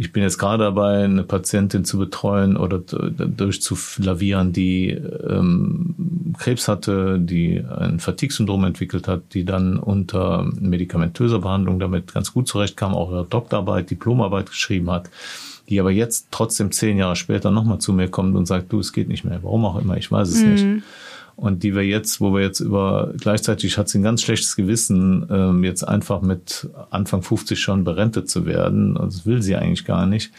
ich bin jetzt gerade dabei, eine Patientin zu betreuen oder durchzulavieren, die ähm, Krebs hatte, die ein Fatigue-Syndrom entwickelt hat, die dann unter medikamentöser Behandlung damit ganz gut zurechtkam, auch ihre Doktorarbeit, Diplomarbeit geschrieben hat, die aber jetzt trotzdem zehn Jahre später nochmal zu mir kommt und sagt, du, es geht nicht mehr. Warum auch immer, ich weiß es mhm. nicht und die wir jetzt, wo wir jetzt über, gleichzeitig hat sie ein ganz schlechtes Gewissen, ähm, jetzt einfach mit Anfang 50 schon berentet zu werden. Das will sie eigentlich gar nicht.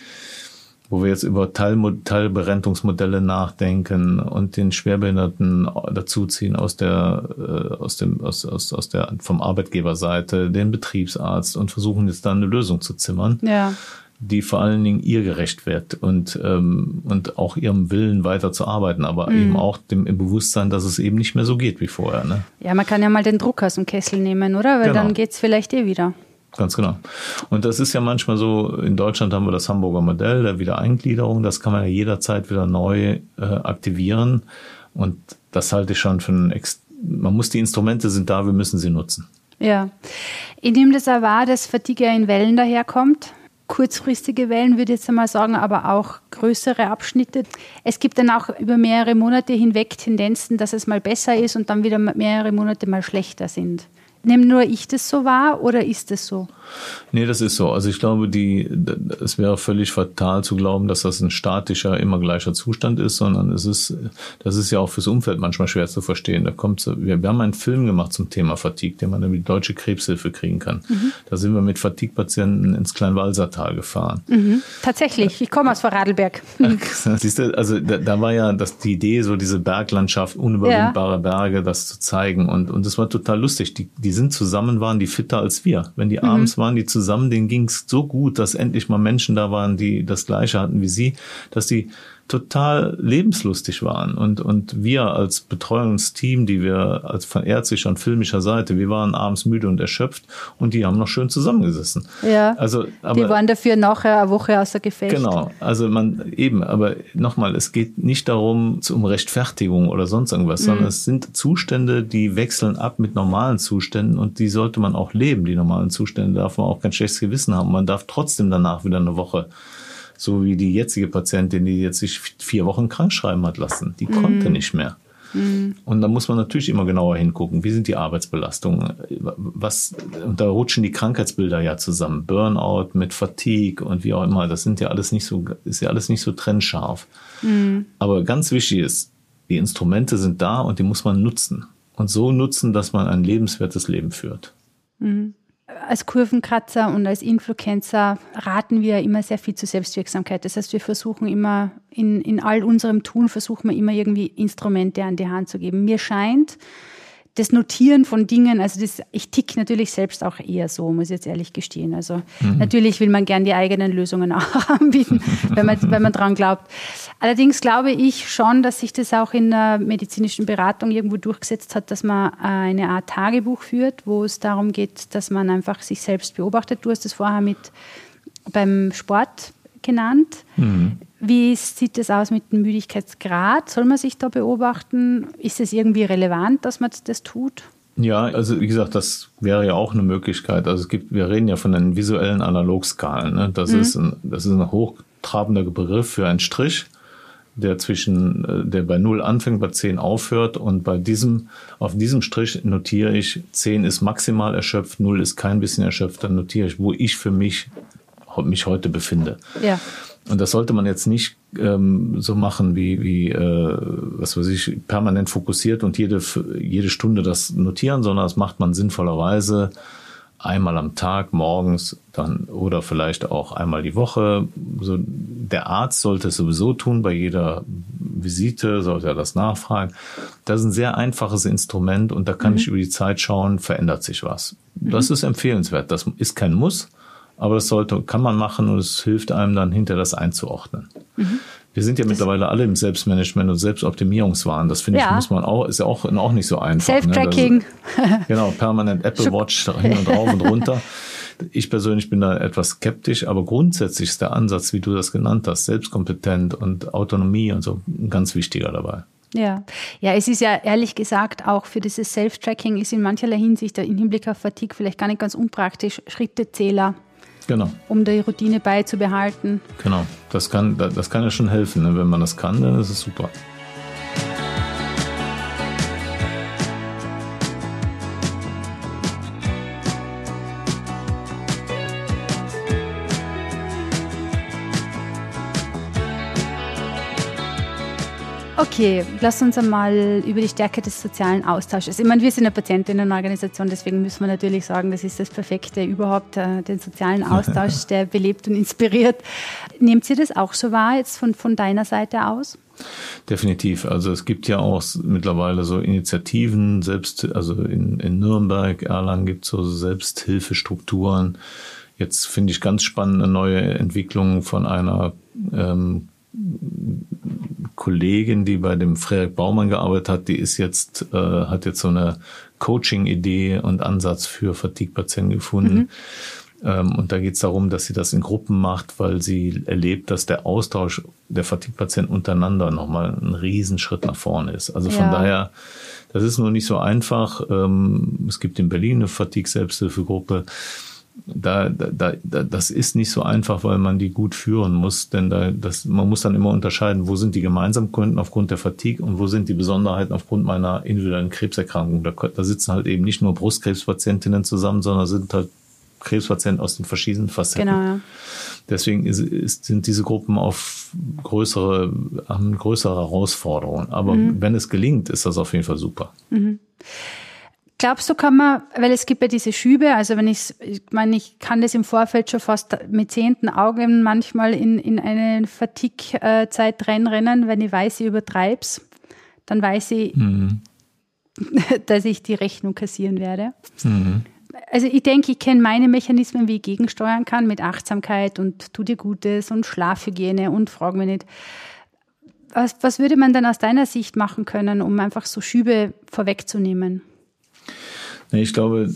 Wo wir jetzt über Teil, Teilberentungsmodelle nachdenken und den Schwerbehinderten dazuziehen aus der, äh, aus dem, aus, aus, aus der, vom Arbeitgeberseite, den Betriebsarzt und versuchen jetzt da eine Lösung zu zimmern. Ja die vor allen Dingen ihr gerecht wird und, ähm, und auch ihrem Willen weiter zu arbeiten, aber mhm. eben auch dem im Bewusstsein, dass es eben nicht mehr so geht wie vorher. Ne? Ja, man kann ja mal den Druck aus dem Kessel nehmen, oder? Weil genau. dann geht es vielleicht eh wieder. Ganz genau. Und das ist ja manchmal so, in Deutschland haben wir das Hamburger Modell der Wiedereingliederung, das kann man ja jederzeit wieder neu äh, aktivieren. Und das halte ich schon für ein, Ex man muss die Instrumente sind da, wir müssen sie nutzen. Ja. Ich nehme das auch wahr, dass Fatigue in Wellen daherkommt kurzfristige Wellen, würde ich jetzt einmal sagen, aber auch größere Abschnitte. Es gibt dann auch über mehrere Monate hinweg Tendenzen, dass es mal besser ist und dann wieder mehrere Monate mal schlechter sind. Nehme nur ich das so wahr oder ist das so? Nee, das ist so. Also ich glaube, die, es wäre völlig fatal zu glauben, dass das ein statischer, immer gleicher Zustand ist, sondern es ist, das ist ja auch fürs Umfeld manchmal schwer zu verstehen. Da kommt, wir, wir haben einen Film gemacht zum Thema Fatigue, den man über die Deutsche Krebshilfe kriegen kann. Mhm. Da sind wir mit Fatigue-Patienten ins Kleinwalsertal gefahren. Mhm. Tatsächlich, ich komme aus Vorarlberg. Siehst du, also da, da, war ja das, die Idee, so diese Berglandschaft, unüberwindbare ja. Berge, das zu zeigen. Und, und das war total lustig. Die, die sind zusammen, waren die fitter als wir. Wenn die mhm. abends waren die zusammen, denen ging es so gut, dass endlich mal Menschen da waren, die das Gleiche hatten wie sie, dass die total lebenslustig waren. Und, und wir als Betreuungsteam, die wir als von ärztlicher und filmischer Seite, wir waren abends müde und erschöpft und die haben noch schön zusammengesessen. Ja. Also, aber, die waren dafür nachher eine Woche außer Gefecht. Genau. Also man eben, aber nochmal, es geht nicht darum, um Rechtfertigung oder sonst irgendwas, mhm. sondern es sind Zustände, die wechseln ab mit normalen Zuständen und die sollte man auch leben, die normalen Zustände. darf man auch kein schlechtes Gewissen haben. Man darf trotzdem danach wieder eine Woche so wie die jetzige Patientin, die jetzt sich vier Wochen krank schreiben hat lassen. Die mhm. konnte nicht mehr. Mhm. Und da muss man natürlich immer genauer hingucken. Wie sind die Arbeitsbelastungen? Was, und da rutschen die Krankheitsbilder ja zusammen. Burnout mit Fatigue und wie auch immer. Das sind ja alles nicht so, ist ja alles nicht so trennscharf. Mhm. Aber ganz wichtig ist, die Instrumente sind da und die muss man nutzen. Und so nutzen, dass man ein lebenswertes Leben führt. Mhm als Kurvenkratzer und als Influencer raten wir immer sehr viel zur Selbstwirksamkeit. Das heißt, wir versuchen immer in, in all unserem Tun versuchen wir immer irgendwie Instrumente an die Hand zu geben. Mir scheint, das Notieren von Dingen, also das, ich tick natürlich selbst auch eher so, muss ich jetzt ehrlich gestehen. Also mhm. natürlich will man gern die eigenen Lösungen auch anbieten, wenn man, wenn man dran glaubt. Allerdings glaube ich schon, dass sich das auch in der medizinischen Beratung irgendwo durchgesetzt hat, dass man eine Art Tagebuch führt, wo es darum geht, dass man einfach sich selbst beobachtet. Du hast das vorher mit beim Sport genannt. Mhm. Wie sieht es aus mit dem Müdigkeitsgrad? Soll man sich da beobachten? Ist es irgendwie relevant, dass man das tut? Ja, also wie gesagt, das wäre ja auch eine Möglichkeit. Also es gibt, wir reden ja von den visuellen Analogskalen. Ne? Das, mhm. ist ein, das ist ein hochtrabender Begriff für einen Strich, der zwischen, äh, der bei 0 anfängt, bei 10 aufhört. Und bei diesem, auf diesem Strich notiere ich, 10 ist maximal erschöpft, 0 ist kein bisschen erschöpft, dann notiere ich, wo ich für mich mich heute befinde. Ja. Und das sollte man jetzt nicht ähm, so machen, wie, wie äh, was weiß ich, permanent fokussiert und jede, jede Stunde das notieren, sondern das macht man sinnvollerweise einmal am Tag, morgens dann oder vielleicht auch einmal die Woche. So, der Arzt sollte es sowieso tun, bei jeder Visite sollte er das nachfragen. Das ist ein sehr einfaches Instrument und da kann mhm. ich über die Zeit schauen, verändert sich was. Das mhm. ist empfehlenswert. Das ist kein Muss, aber das sollte, kann man machen und es hilft einem dann hinter das einzuordnen. Mhm. Wir sind ja das mittlerweile alle im Selbstmanagement und Selbstoptimierungswahn. Das finde ja. ich, muss man auch, ist ja auch, auch nicht so einfach. Self-Tracking. Ne? Genau, permanent Apple Watch hin und rauf und runter. Ich persönlich bin da etwas skeptisch, aber grundsätzlich ist der Ansatz, wie du das genannt hast, selbstkompetent und Autonomie und so ein ganz wichtiger dabei. Ja, ja, es ist ja ehrlich gesagt auch für dieses Self-Tracking ist in mancherlei Hinsicht im Hinblick auf Fatigue vielleicht gar nicht ganz unpraktisch. Schrittezähler, genau. um die Routine beizubehalten. Genau, das kann, das kann ja schon helfen. Ne? Wenn man das kann, dann ist es super. Okay, lass uns einmal über die Stärke des sozialen Austausches. Ich meine, wir sind eine Patientinnenorganisation, deswegen müssen wir natürlich sagen, das ist das Perfekte überhaupt, äh, den sozialen Austausch, der belebt und inspiriert. Nehmt ihr das auch so wahr, jetzt von, von deiner Seite aus? Definitiv. Also es gibt ja auch mittlerweile so Initiativen, selbst, also in, in Nürnberg, Erlangen gibt es so Selbsthilfestrukturen. Jetzt finde ich ganz spannende neue Entwicklungen von einer ähm, Kollegin, die bei dem Frederik Baumann gearbeitet hat, die ist jetzt, äh, hat jetzt so eine Coaching-Idee und Ansatz für Fatigue-Patienten gefunden. Mhm. Ähm, und da geht es darum, dass sie das in Gruppen macht, weil sie erlebt, dass der Austausch der Fatigue-Patienten untereinander nochmal ein Riesenschritt nach vorne ist. Also von ja. daher, das ist nur nicht so einfach. Ähm, es gibt in Berlin eine Fatigue-Selbsthilfegruppe da, da, da, das ist nicht so einfach, weil man die gut führen muss, denn da, das, man muss dann immer unterscheiden, wo sind die Gemeinsamkeiten aufgrund der Fatigue und wo sind die Besonderheiten aufgrund meiner individuellen Krebserkrankung. Da, da sitzen halt eben nicht nur Brustkrebspatientinnen zusammen, sondern sind halt Krebspatienten aus den verschiedenen Facetten. Genau, ja. Deswegen ist, ist, sind diese Gruppen auf größere, haben größere Herausforderungen. Aber mhm. wenn es gelingt, ist das auf jeden Fall super. Mhm. Glaubst du, kann man, weil es gibt ja diese Schübe, also wenn ich, ich meine, ich kann das im Vorfeld schon fast mit zehnten Augen manchmal in, in eine Fatigue-Zeit reinrennen, wenn ich weiß, ich übertreib's, dann weiß ich, mhm. dass ich die Rechnung kassieren werde. Mhm. Also ich denke, ich kenne meine Mechanismen, wie ich gegensteuern kann mit Achtsamkeit und tu dir Gutes und Schlafhygiene und frag mich nicht. Was, was würde man dann aus deiner Sicht machen können, um einfach so Schübe vorwegzunehmen? Nee, ich glaube,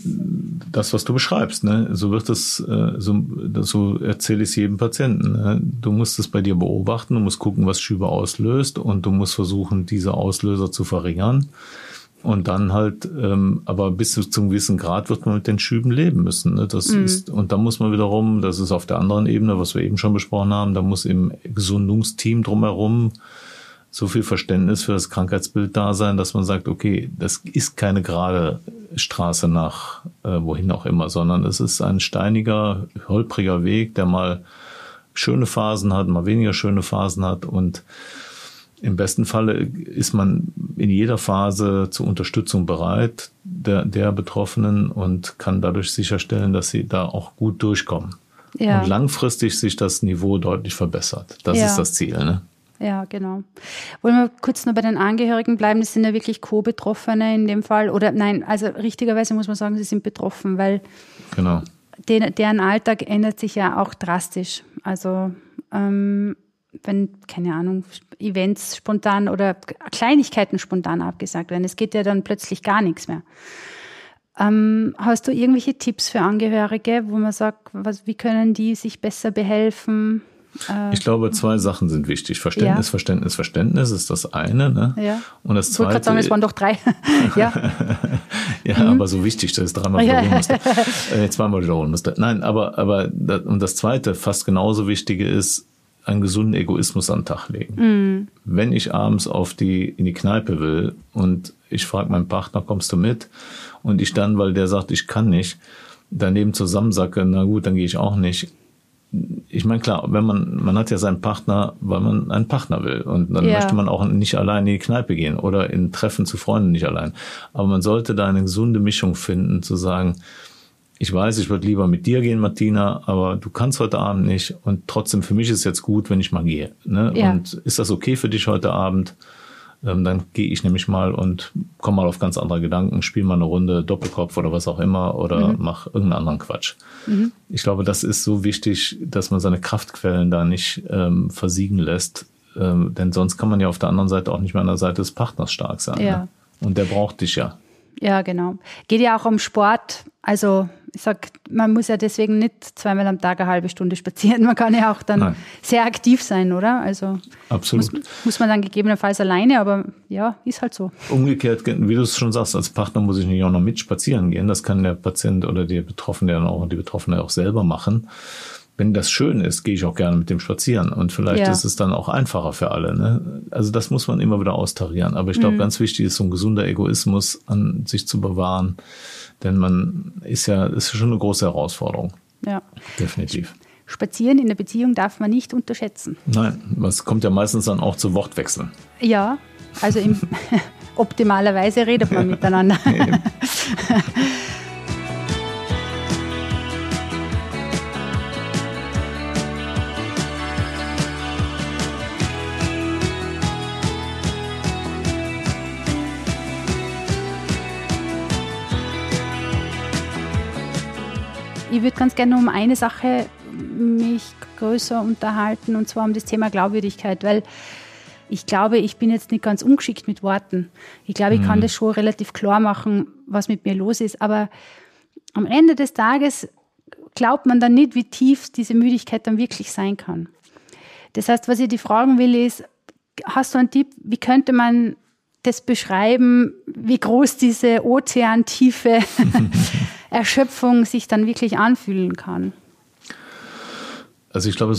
das, was du beschreibst, ne, so wird es, äh, so, so erzähle ich es jedem Patienten. Ne? Du musst es bei dir beobachten, du musst gucken, was Schübe auslöst und du musst versuchen, diese Auslöser zu verringern. Und dann halt, ähm, aber bis zu einem gewissen Grad wird man mit den Schüben leben müssen. Ne? Das mhm. ist, und da muss man wiederum, das ist auf der anderen Ebene, was wir eben schon besprochen haben, da muss im Gesundungsteam drumherum so viel Verständnis für das Krankheitsbild da sein, dass man sagt, okay, das ist keine gerade Straße nach äh, wohin auch immer, sondern es ist ein steiniger, holpriger Weg, der mal schöne Phasen hat, mal weniger schöne Phasen hat und im besten Falle ist man in jeder Phase zur Unterstützung bereit der, der Betroffenen und kann dadurch sicherstellen, dass sie da auch gut durchkommen. Ja. Und langfristig sich das Niveau deutlich verbessert. Das ja. ist das Ziel. Ne? Ja, genau. Wollen wir kurz noch bei den Angehörigen bleiben? Das sind ja wirklich Co-Betroffene in dem Fall. Oder nein, also richtigerweise muss man sagen, sie sind betroffen, weil genau. den, deren Alltag ändert sich ja auch drastisch. Also ähm, wenn, keine Ahnung, Events spontan oder Kleinigkeiten spontan abgesagt werden, es geht ja dann plötzlich gar nichts mehr. Ähm, hast du irgendwelche Tipps für Angehörige, wo man sagt, was, wie können die sich besser behelfen? Ich glaube, zwei Sachen sind wichtig. Verständnis, ja. Verständnis, Verständnis ist das eine. Ne? Ja. Und das zweite. Ich wollte sagen, es waren doch drei. ja, ja mhm. aber so wichtig, dass ich dreimal wiederholen musste. äh, zweimal wiederholen musste. Nein, aber, aber und das zweite, fast genauso wichtige ist, einen gesunden Egoismus an den Tag legen. Mhm. Wenn ich abends auf die, in die Kneipe will und ich frage meinen Partner, kommst du mit? Und ich dann, weil der sagt, ich kann nicht, daneben zusammensacke, na gut, dann gehe ich auch nicht ich meine, klar, wenn man, man hat ja seinen Partner, weil man einen Partner will. Und dann ja. möchte man auch nicht allein in die Kneipe gehen oder in Treffen zu Freunden nicht allein. Aber man sollte da eine gesunde Mischung finden, zu sagen, ich weiß, ich würde lieber mit dir gehen, Martina, aber du kannst heute Abend nicht. Und trotzdem, für mich ist es jetzt gut, wenn ich mal gehe. Ne? Ja. Und ist das okay für dich heute Abend? Ähm, dann gehe ich nämlich mal und komme mal auf ganz andere Gedanken, spiele mal eine Runde Doppelkopf oder was auch immer oder mhm. mach irgendeinen anderen Quatsch. Mhm. Ich glaube, das ist so wichtig, dass man seine Kraftquellen da nicht ähm, versiegen lässt, ähm, denn sonst kann man ja auf der anderen Seite auch nicht mehr an der Seite des Partners stark sein. Ja. Ne? Und der braucht dich ja. Ja, genau. Geht ja auch um Sport. Also ich sag, man muss ja deswegen nicht zweimal am Tag eine halbe Stunde spazieren. Man kann ja auch dann Nein. sehr aktiv sein, oder? Also Absolut. Muss, muss, man dann gegebenenfalls alleine, aber ja, ist halt so. Umgekehrt, wie du es schon sagst, als Partner muss ich nicht auch noch mit spazieren gehen. Das kann der Patient oder die Betroffene dann auch, die Betroffene auch selber machen wenn das schön ist, gehe ich auch gerne mit dem spazieren. Und vielleicht ja. ist es dann auch einfacher für alle. Ne? Also das muss man immer wieder austarieren. Aber ich glaube, mhm. ganz wichtig ist, so ein gesunder Egoismus an sich zu bewahren. Denn man ist ja, ist schon eine große Herausforderung. Ja. Definitiv. Spazieren in der Beziehung darf man nicht unterschätzen. Nein, es kommt ja meistens dann auch zu Wortwechseln. Ja, also in optimalerweise redet man miteinander. Ich würde ganz gerne um eine Sache mich größer unterhalten und zwar um das Thema Glaubwürdigkeit, weil ich glaube, ich bin jetzt nicht ganz ungeschickt mit Worten. Ich glaube, ich mhm. kann das schon relativ klar machen, was mit mir los ist. Aber am Ende des Tages glaubt man dann nicht, wie tief diese Müdigkeit dann wirklich sein kann. Das heißt, was ich dir fragen will, ist, hast du einen Tipp, wie könnte man das beschreiben, wie groß diese Ozeantiefe Erschöpfung sich dann wirklich anfühlen kann. Also ich glaube,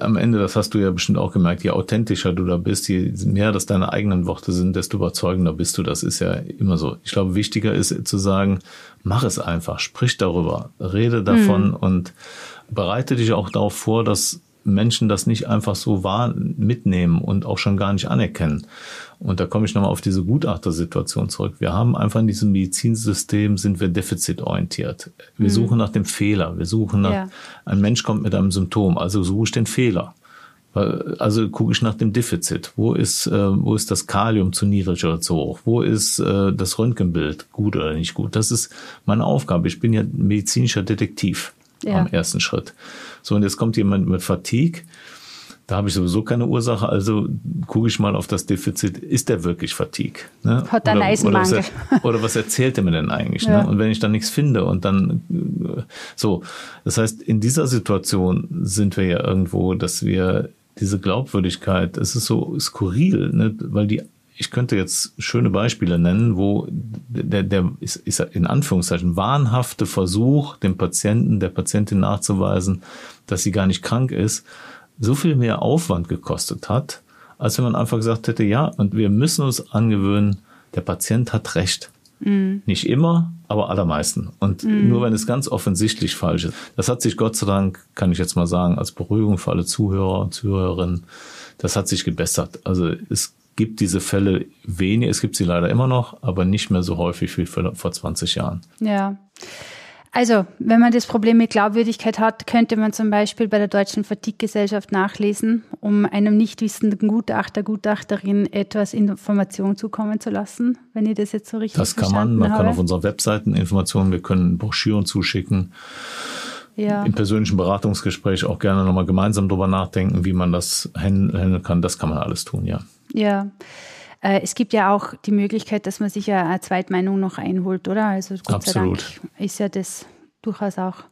am Ende, das hast du ja bestimmt auch gemerkt, je authentischer du da bist, je mehr das deine eigenen Worte sind, desto überzeugender bist du. Das ist ja immer so. Ich glaube, wichtiger ist zu sagen, mach es einfach, sprich darüber, rede davon mhm. und bereite dich auch darauf vor, dass Menschen das nicht einfach so wahr mitnehmen und auch schon gar nicht anerkennen. Und da komme ich nochmal auf diese Gutachtersituation zurück. Wir haben einfach in diesem Medizinsystem sind wir defizitorientiert. Wir mhm. suchen nach dem Fehler. Wir suchen nach, ja. ein Mensch kommt mit einem Symptom, also suche ich den Fehler. Also gucke ich nach dem Defizit. Wo ist, äh, wo ist das Kalium zu niedrig oder zu hoch? Wo ist äh, das Röntgenbild gut oder nicht gut? Das ist meine Aufgabe. Ich bin ja medizinischer Detektiv ja. am ersten Schritt. So, und jetzt kommt jemand mit Fatigue da habe ich sowieso keine Ursache, also gucke ich mal auf das Defizit. Ist der wirklich Fatigue? Ne? Hat einen Eisenmangel. Oder, was, oder was erzählt er mir denn eigentlich? Ne? Ja. Ne? Und wenn ich dann nichts finde und dann so, das heißt, in dieser Situation sind wir ja irgendwo, dass wir diese Glaubwürdigkeit, es ist so skurril, ne? weil die ich könnte jetzt schöne Beispiele nennen, wo der, der ist, ist in Anführungszeichen wahnhafte Versuch, dem Patienten, der Patientin nachzuweisen, dass sie gar nicht krank ist, so viel mehr Aufwand gekostet hat, als wenn man einfach gesagt hätte, ja, und wir müssen uns angewöhnen, der Patient hat recht. Mhm. Nicht immer, aber allermeisten. Und mhm. nur wenn es ganz offensichtlich falsch ist. Das hat sich Gott sei Dank, kann ich jetzt mal sagen, als Beruhigung für alle Zuhörer und Zuhörerinnen, das hat sich gebessert. Also es gibt diese Fälle wenig, es gibt sie leider immer noch, aber nicht mehr so häufig wie vor 20 Jahren. Ja. Also, wenn man das Problem mit Glaubwürdigkeit hat, könnte man zum Beispiel bei der Deutschen Fatigue-Gesellschaft nachlesen, um einem nicht wissenden Gutachter, Gutachterin etwas Information zukommen zu lassen, wenn ich das jetzt so richtig Das kann man. Man habe. kann auf unserer Webseite Informationen, wir können Broschüren zuschicken. Ja. Im persönlichen Beratungsgespräch auch gerne nochmal gemeinsam drüber nachdenken, wie man das handeln kann. Das kann man alles tun, ja. Ja. Äh, es gibt ja auch die Möglichkeit, dass man sich ja eine Zweitmeinung noch einholt, oder? Also Gott Absolut. sei Dank ist ja das durchaus auch.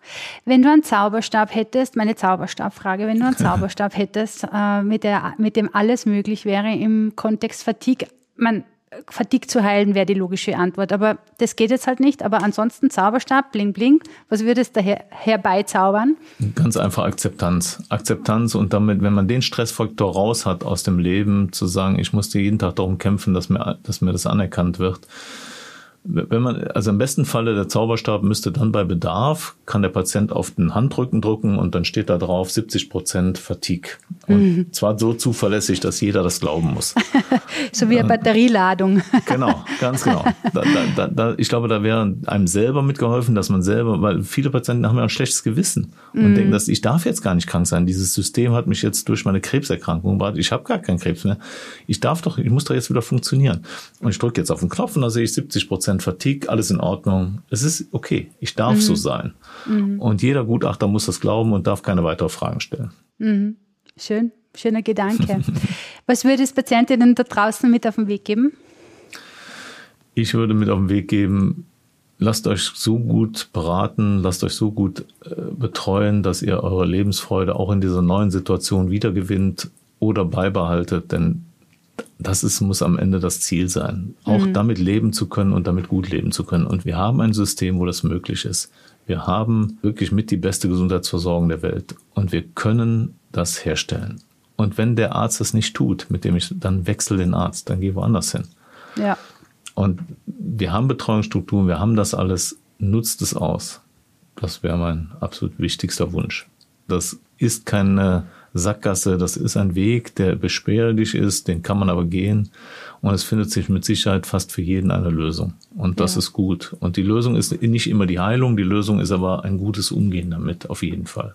Wenn du einen Zauberstab hättest, meine Zauberstabfrage, wenn du einen Zauberstab hättest, äh, mit, der, mit dem alles möglich wäre im Kontext Fatigue, man, Fatigue zu heilen, wäre die logische Antwort. Aber das geht jetzt halt nicht. Aber ansonsten Zauberstab, bling bling, was würdest du her herbeizaubern? Ganz einfach Akzeptanz. Akzeptanz und damit, wenn man den Stressfaktor raus hat aus dem Leben, zu sagen, ich musste jeden Tag darum kämpfen, dass mir, dass mir das anerkannt wird, wenn man, also im besten Falle der Zauberstab müsste dann bei Bedarf, kann der Patient auf den Handrücken drücken und dann steht da drauf 70 Prozent Fatigue. Und mhm. zwar so zuverlässig, dass jeder das glauben muss. so wie eine Batterieladung. genau, ganz genau. Da, da, da, ich glaube, da wäre einem selber mitgeholfen, dass man selber, weil viele Patienten haben ja ein schlechtes Gewissen und mhm. denken, dass ich darf jetzt gar nicht krank sein. Dieses System hat mich jetzt durch meine Krebserkrankung, ich habe gar keinen Krebs mehr. Ich darf doch, ich muss doch jetzt wieder funktionieren. Und ich drücke jetzt auf den Knopf und da sehe ich 70 Prozent Prozent Fatigue, alles in Ordnung. Es ist okay, ich darf mhm. so sein. Mhm. Und jeder Gutachter muss das glauben und darf keine weiteren Fragen stellen. Mhm. Schön, schöner Gedanke. Was würde es Patientinnen da draußen mit auf den Weg geben? Ich würde mit auf den Weg geben, lasst euch so gut beraten, lasst euch so gut äh, betreuen, dass ihr eure Lebensfreude auch in dieser neuen Situation wiedergewinnt oder beibehaltet, denn das ist, muss am Ende das Ziel sein, auch mhm. damit leben zu können und damit gut leben zu können. Und wir haben ein System, wo das möglich ist. Wir haben wirklich mit die beste Gesundheitsversorgung der Welt und wir können das herstellen. Und wenn der Arzt es nicht tut, mit dem ich, dann wechsel den Arzt, dann geh woanders hin. Ja. Und wir haben Betreuungsstrukturen, wir haben das alles, nutzt es aus. Das wäre mein absolut wichtigster Wunsch. Das ist keine Sackgasse, das ist ein Weg, der beschwerlich ist, den kann man aber gehen. Und es findet sich mit Sicherheit fast für jeden eine Lösung. Und das ja. ist gut. Und die Lösung ist nicht immer die Heilung, die Lösung ist aber ein gutes Umgehen damit, auf jeden Fall.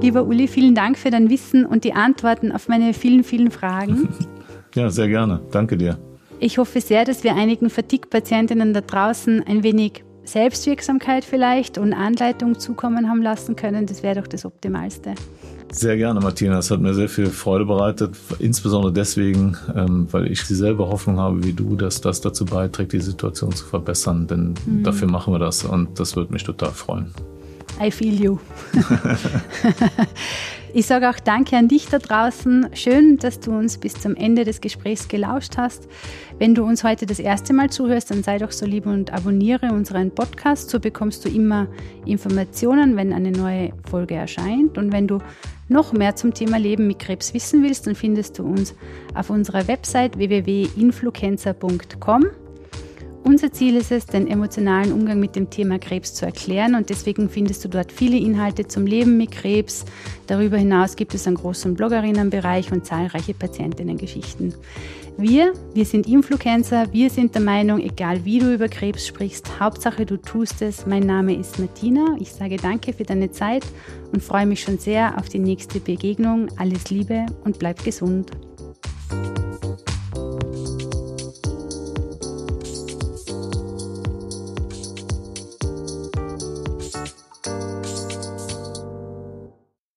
Lieber Uli, vielen Dank für dein Wissen und die Antworten auf meine vielen, vielen Fragen. ja, sehr gerne. Danke dir. Ich hoffe sehr, dass wir einigen Fatigue-Patientinnen da draußen ein wenig Selbstwirksamkeit vielleicht und Anleitung zukommen haben lassen können. Das wäre doch das Optimalste. Sehr gerne, Martina. Es hat mir sehr viel Freude bereitet, insbesondere deswegen, ähm, weil ich dieselbe Hoffnung habe wie du, dass das dazu beiträgt, die Situation zu verbessern. Denn mhm. dafür machen wir das und das würde mich total freuen. I feel you. ich sage auch Danke an dich da draußen. Schön, dass du uns bis zum Ende des Gesprächs gelauscht hast. Wenn du uns heute das erste Mal zuhörst, dann sei doch so lieb und abonniere unseren Podcast. So bekommst du immer Informationen, wenn eine neue Folge erscheint. Und wenn du noch mehr zum Thema Leben mit Krebs wissen willst, dann findest du uns auf unserer Website www.influencer.com. Unser Ziel ist es, den emotionalen Umgang mit dem Thema Krebs zu erklären und deswegen findest du dort viele Inhalte zum Leben mit Krebs. Darüber hinaus gibt es einen großen Bloggerinnenbereich und zahlreiche Patientinnengeschichten. Wir, wir sind Influencer, wir sind der Meinung, egal wie du über Krebs sprichst, Hauptsache du tust es. Mein Name ist Martina, ich sage danke für deine Zeit und freue mich schon sehr auf die nächste Begegnung. Alles Liebe und bleib gesund.